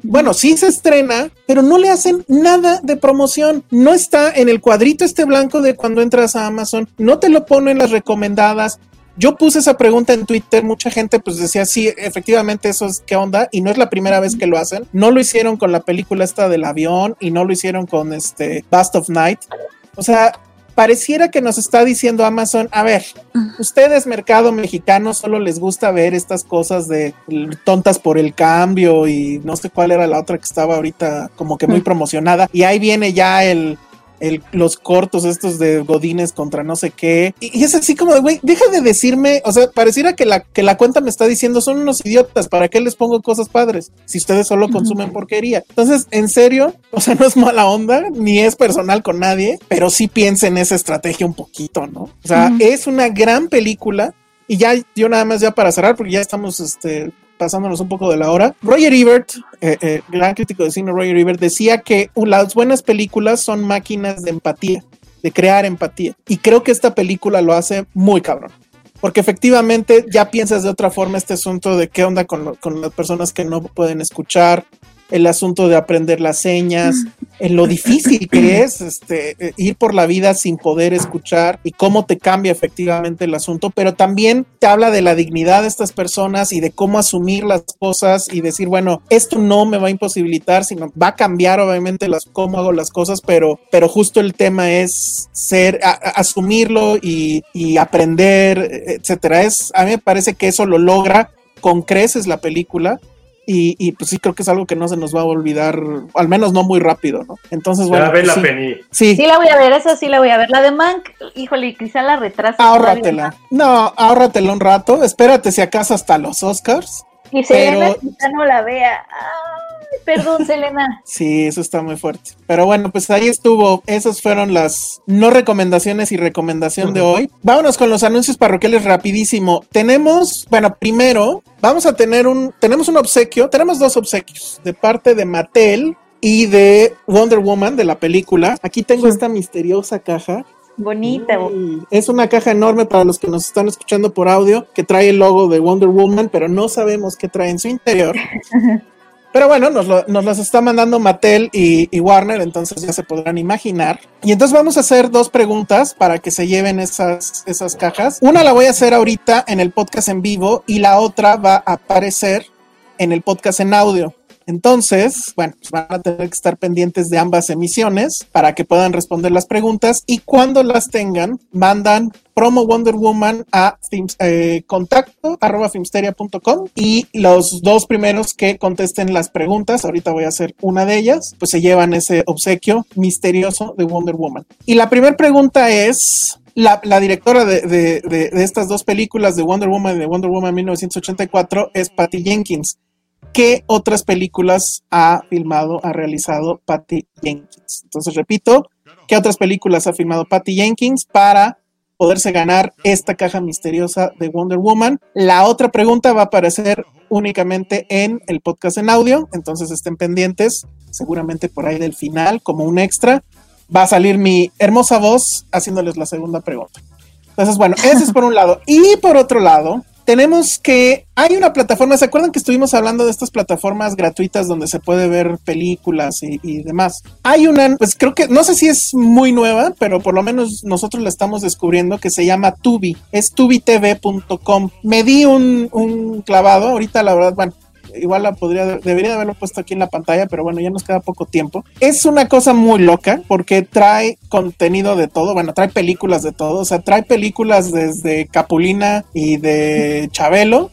bueno, sí se estrena, pero no le hacen nada de promoción. No está en el cuadrito este blanco de cuando entras a Amazon, no te lo ponen las recomendadas. Yo puse esa pregunta en Twitter, mucha gente pues decía, sí, efectivamente eso es qué onda, y no es la primera vez que lo hacen. No lo hicieron con la película esta del avión y no lo hicieron con este Bast of Night. O sea, pareciera que nos está diciendo Amazon, a ver, ustedes mercado mexicano solo les gusta ver estas cosas de tontas por el cambio y no sé cuál era la otra que estaba ahorita como que muy promocionada y ahí viene ya el el, los cortos estos de Godines contra no sé qué. Y, y es así como de, güey, deja de decirme, o sea, pareciera que la, que la cuenta me está diciendo, son unos idiotas, ¿para qué les pongo cosas padres? Si ustedes solo consumen uh -huh. porquería. Entonces, en serio, o sea, no es mala onda, ni es personal con nadie, pero sí piensa en esa estrategia un poquito, ¿no? O sea, uh -huh. es una gran película. Y ya, yo nada más ya para cerrar, porque ya estamos este, pasándonos un poco de la hora. Roger Ebert, eh, eh, gran crítico de cine Roger Ebert, decía que las buenas películas son máquinas de empatía, de crear empatía. Y creo que esta película lo hace muy cabrón. Porque efectivamente ya piensas de otra forma este asunto de qué onda con, lo, con las personas que no pueden escuchar, el asunto de aprender las señas, en lo difícil que es este, ir por la vida sin poder escuchar y cómo te cambia efectivamente el asunto, pero también te habla de la dignidad de estas personas y de cómo asumir las cosas y decir, bueno, esto no me va a imposibilitar, sino va a cambiar obviamente las, cómo hago las cosas, pero, pero justo el tema es ser, a, asumirlo y, y aprender, etcétera. Es, a mí me parece que eso lo logra con creces la película y, y, pues sí creo que es algo que no se nos va a olvidar, al menos no muy rápido, ¿no? Entonces, bueno. Ya ve pues, la sí. Penny. Sí. Sí la voy a ver, esa sí la voy a ver. La de Mank, híjole, quizá la retrasa. Ahórratela. No, ahórratela un rato. Espérate si acaso hasta los Oscars. Y Selena quizá no la vea. Ay, perdón, Selena. sí, eso está muy fuerte. Pero bueno, pues ahí estuvo. Esas fueron las no recomendaciones y recomendación uh -huh. de hoy. Vámonos con los anuncios parroquiales rapidísimo. Tenemos, bueno, primero vamos a tener un, tenemos un obsequio, tenemos dos obsequios de parte de Mattel y de Wonder Woman de la película. Aquí tengo esta misteriosa caja. Bonita. Es una caja enorme para los que nos están escuchando por audio que trae el logo de Wonder Woman, pero no sabemos qué trae en su interior. Pero bueno, nos, lo, nos los está mandando Mattel y, y, Warner, entonces ya se podrán imaginar. Y entonces vamos a hacer dos preguntas para que se lleven esas, esas cajas. Una la voy a hacer ahorita en el podcast en vivo y la otra va a aparecer en el podcast en audio. Entonces, bueno, pues van a tener que estar pendientes de ambas emisiones para que puedan responder las preguntas y cuando las tengan, mandan promo Wonder Woman a eh, contacto arroba filmsteria.com y los dos primeros que contesten las preguntas, ahorita voy a hacer una de ellas, pues se llevan ese obsequio misterioso de Wonder Woman. Y la primera pregunta es, la, directora de, de, estas dos películas de Wonder Woman de Wonder Woman 1984 es Patty Jenkins. ¿Qué otras películas ha filmado, ha realizado Patty Jenkins? Entonces, repito, ¿qué otras películas ha filmado Patty Jenkins para poderse ganar esta caja misteriosa de Wonder Woman. La otra pregunta va a aparecer únicamente en el podcast en audio, entonces estén pendientes, seguramente por ahí del final, como un extra, va a salir mi hermosa voz haciéndoles la segunda pregunta. Entonces, bueno, ese es por un lado. Y por otro lado, tenemos que hay una plataforma, ¿se acuerdan que estuvimos hablando de estas plataformas gratuitas donde se puede ver películas y, demás? Hay una, pues creo que, no sé si es muy nueva, pero por lo menos nosotros la estamos descubriendo que se llama Tubi, es tubitv.com. Me di un, un clavado, ahorita la verdad, bueno, igual la podría, debería haberlo puesto aquí en la pantalla, pero bueno, ya nos queda poco tiempo. Es una cosa muy loca porque trae contenido de todo, bueno, trae películas de todo, o sea, trae películas desde Capulina y de Chabelo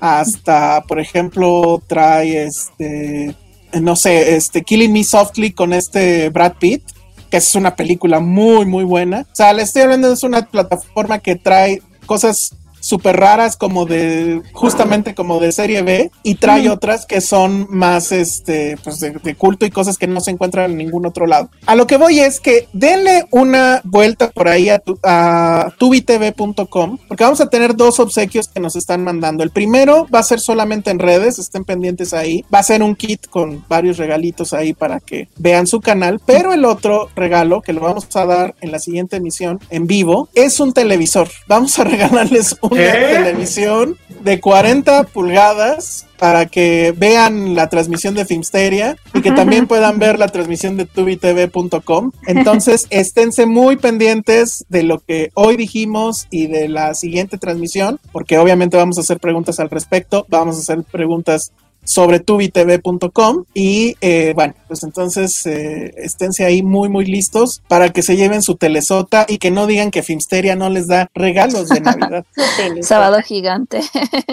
hasta, por ejemplo, trae este, no sé, este Killing Me Softly con este Brad Pitt que es una película muy, muy buena. O sea, le estoy hablando, es una plataforma que trae cosas súper raras como de justamente como de serie B y trae otras que son más este pues de, culto y cosas que no se encuentran en ningún otro lado. A lo que voy es que denle una vuelta por ahí a, tu, a tubitv.com porque vamos a tener dos obsequios que nos están mandando. El primero va a ser solamente en redes, estén pendientes ahí. Va a ser un kit con varios regalitos ahí para que vean su canal, pero el otro regalo que lo vamos a dar en la siguiente emisión en vivo es un televisor. Vamos a regalarles un una televisión de 40 pulgadas para que vean la transmisión de Filmsteria y que también puedan ver la transmisión de tubitv.com. Entonces, esténse muy pendientes de lo que hoy dijimos y de la siguiente transmisión, porque obviamente vamos a hacer preguntas al respecto, vamos a hacer preguntas sobre tubitv.com y eh, bueno, pues entonces eh, esténse ahí muy muy listos para que se lleven su telesota y que no digan que Filmsteria no les da regalos de Navidad. sábado gigante.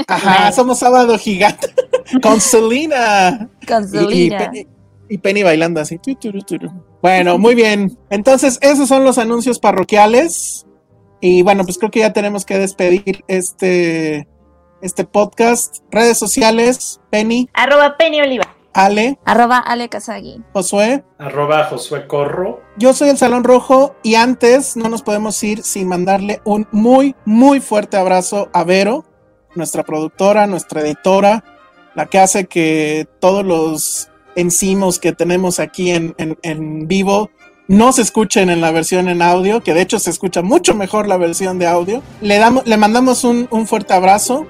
Ajá, somos sábado gigante con Selena. Con Selena. Y, Penny, bailando así. Bueno, muy bien. Entonces, esos son los anuncios parroquiales. Y bueno, pues creo que ya tenemos que despedir este este podcast. Redes sociales, Penny. Arroba Penny Oliva. Ale. Arroba Ale Kazagi. Josué. Arroba Josué Corro. Yo soy el Salón Rojo y antes no nos podemos ir sin mandarle un muy, muy fuerte abrazo a Vero, nuestra productora, nuestra editora, la que hace que todos los encimos que tenemos aquí en, en, vivo no se escuchen en la versión en audio, que de hecho se escucha mucho mejor la versión de audio. Le, damos, le mandamos un, un fuerte abrazo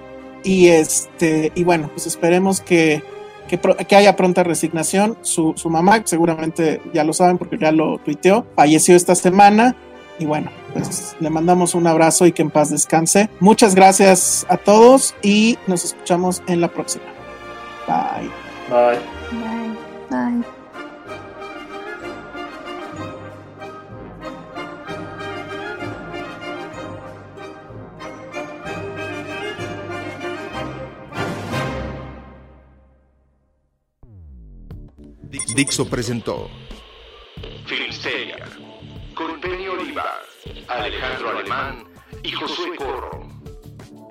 y este, y bueno, pues esperemos que, que, haya pronta resignación. Su, su, mamá, seguramente ya lo saben porque ya lo tuiteó, falleció esta semana. Y bueno, pues le mandamos un abrazo y que en paz descanse. Muchas gracias a todos y nos escuchamos en la próxima. Bye. Bye. Bye. Bye. Dixo presentó Filmsteria con Penny Oliva, Alejandro Alemán y Josué Corro.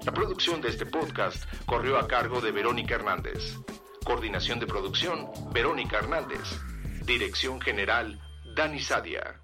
La producción de este podcast corrió a cargo de Verónica Hernández. Coordinación de producción, Verónica Hernández. Dirección general, Dani Sadia.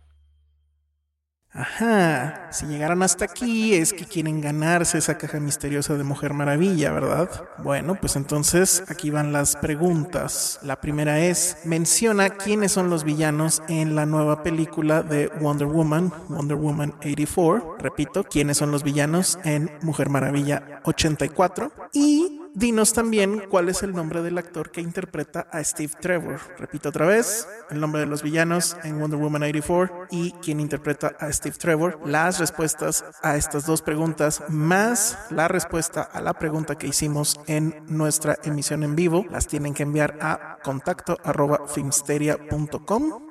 Ajá, si llegaron hasta aquí es que quieren ganarse esa caja misteriosa de Mujer Maravilla, ¿verdad? Bueno, pues entonces aquí van las preguntas. La primera es, menciona quiénes son los villanos en la nueva película de Wonder Woman, Wonder Woman 84. Repito, quiénes son los villanos en Mujer Maravilla 84. Y dinos también cuál es el nombre del actor que interpreta a Steve Trevor. Repito otra vez, el nombre de los villanos en Wonder Woman 84 y quién interpreta a Steve Trevor. Las respuestas a estas dos preguntas más la respuesta a la pregunta que hicimos en nuestra emisión en vivo las tienen que enviar a contacto arroba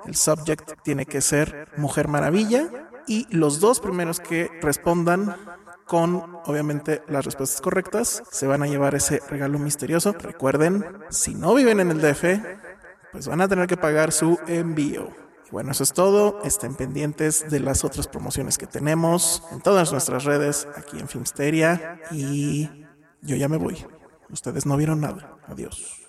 El subject tiene que ser Mujer Maravilla y los dos primeros que respondan con obviamente las respuestas correctas, se van a llevar ese regalo misterioso. Recuerden, si no viven en el DF, pues van a tener que pagar su envío. Y bueno, eso es todo. Estén pendientes de las otras promociones que tenemos en todas nuestras redes aquí en Filmsteria. Y yo ya me voy. Ustedes no vieron nada. Adiós.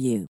you.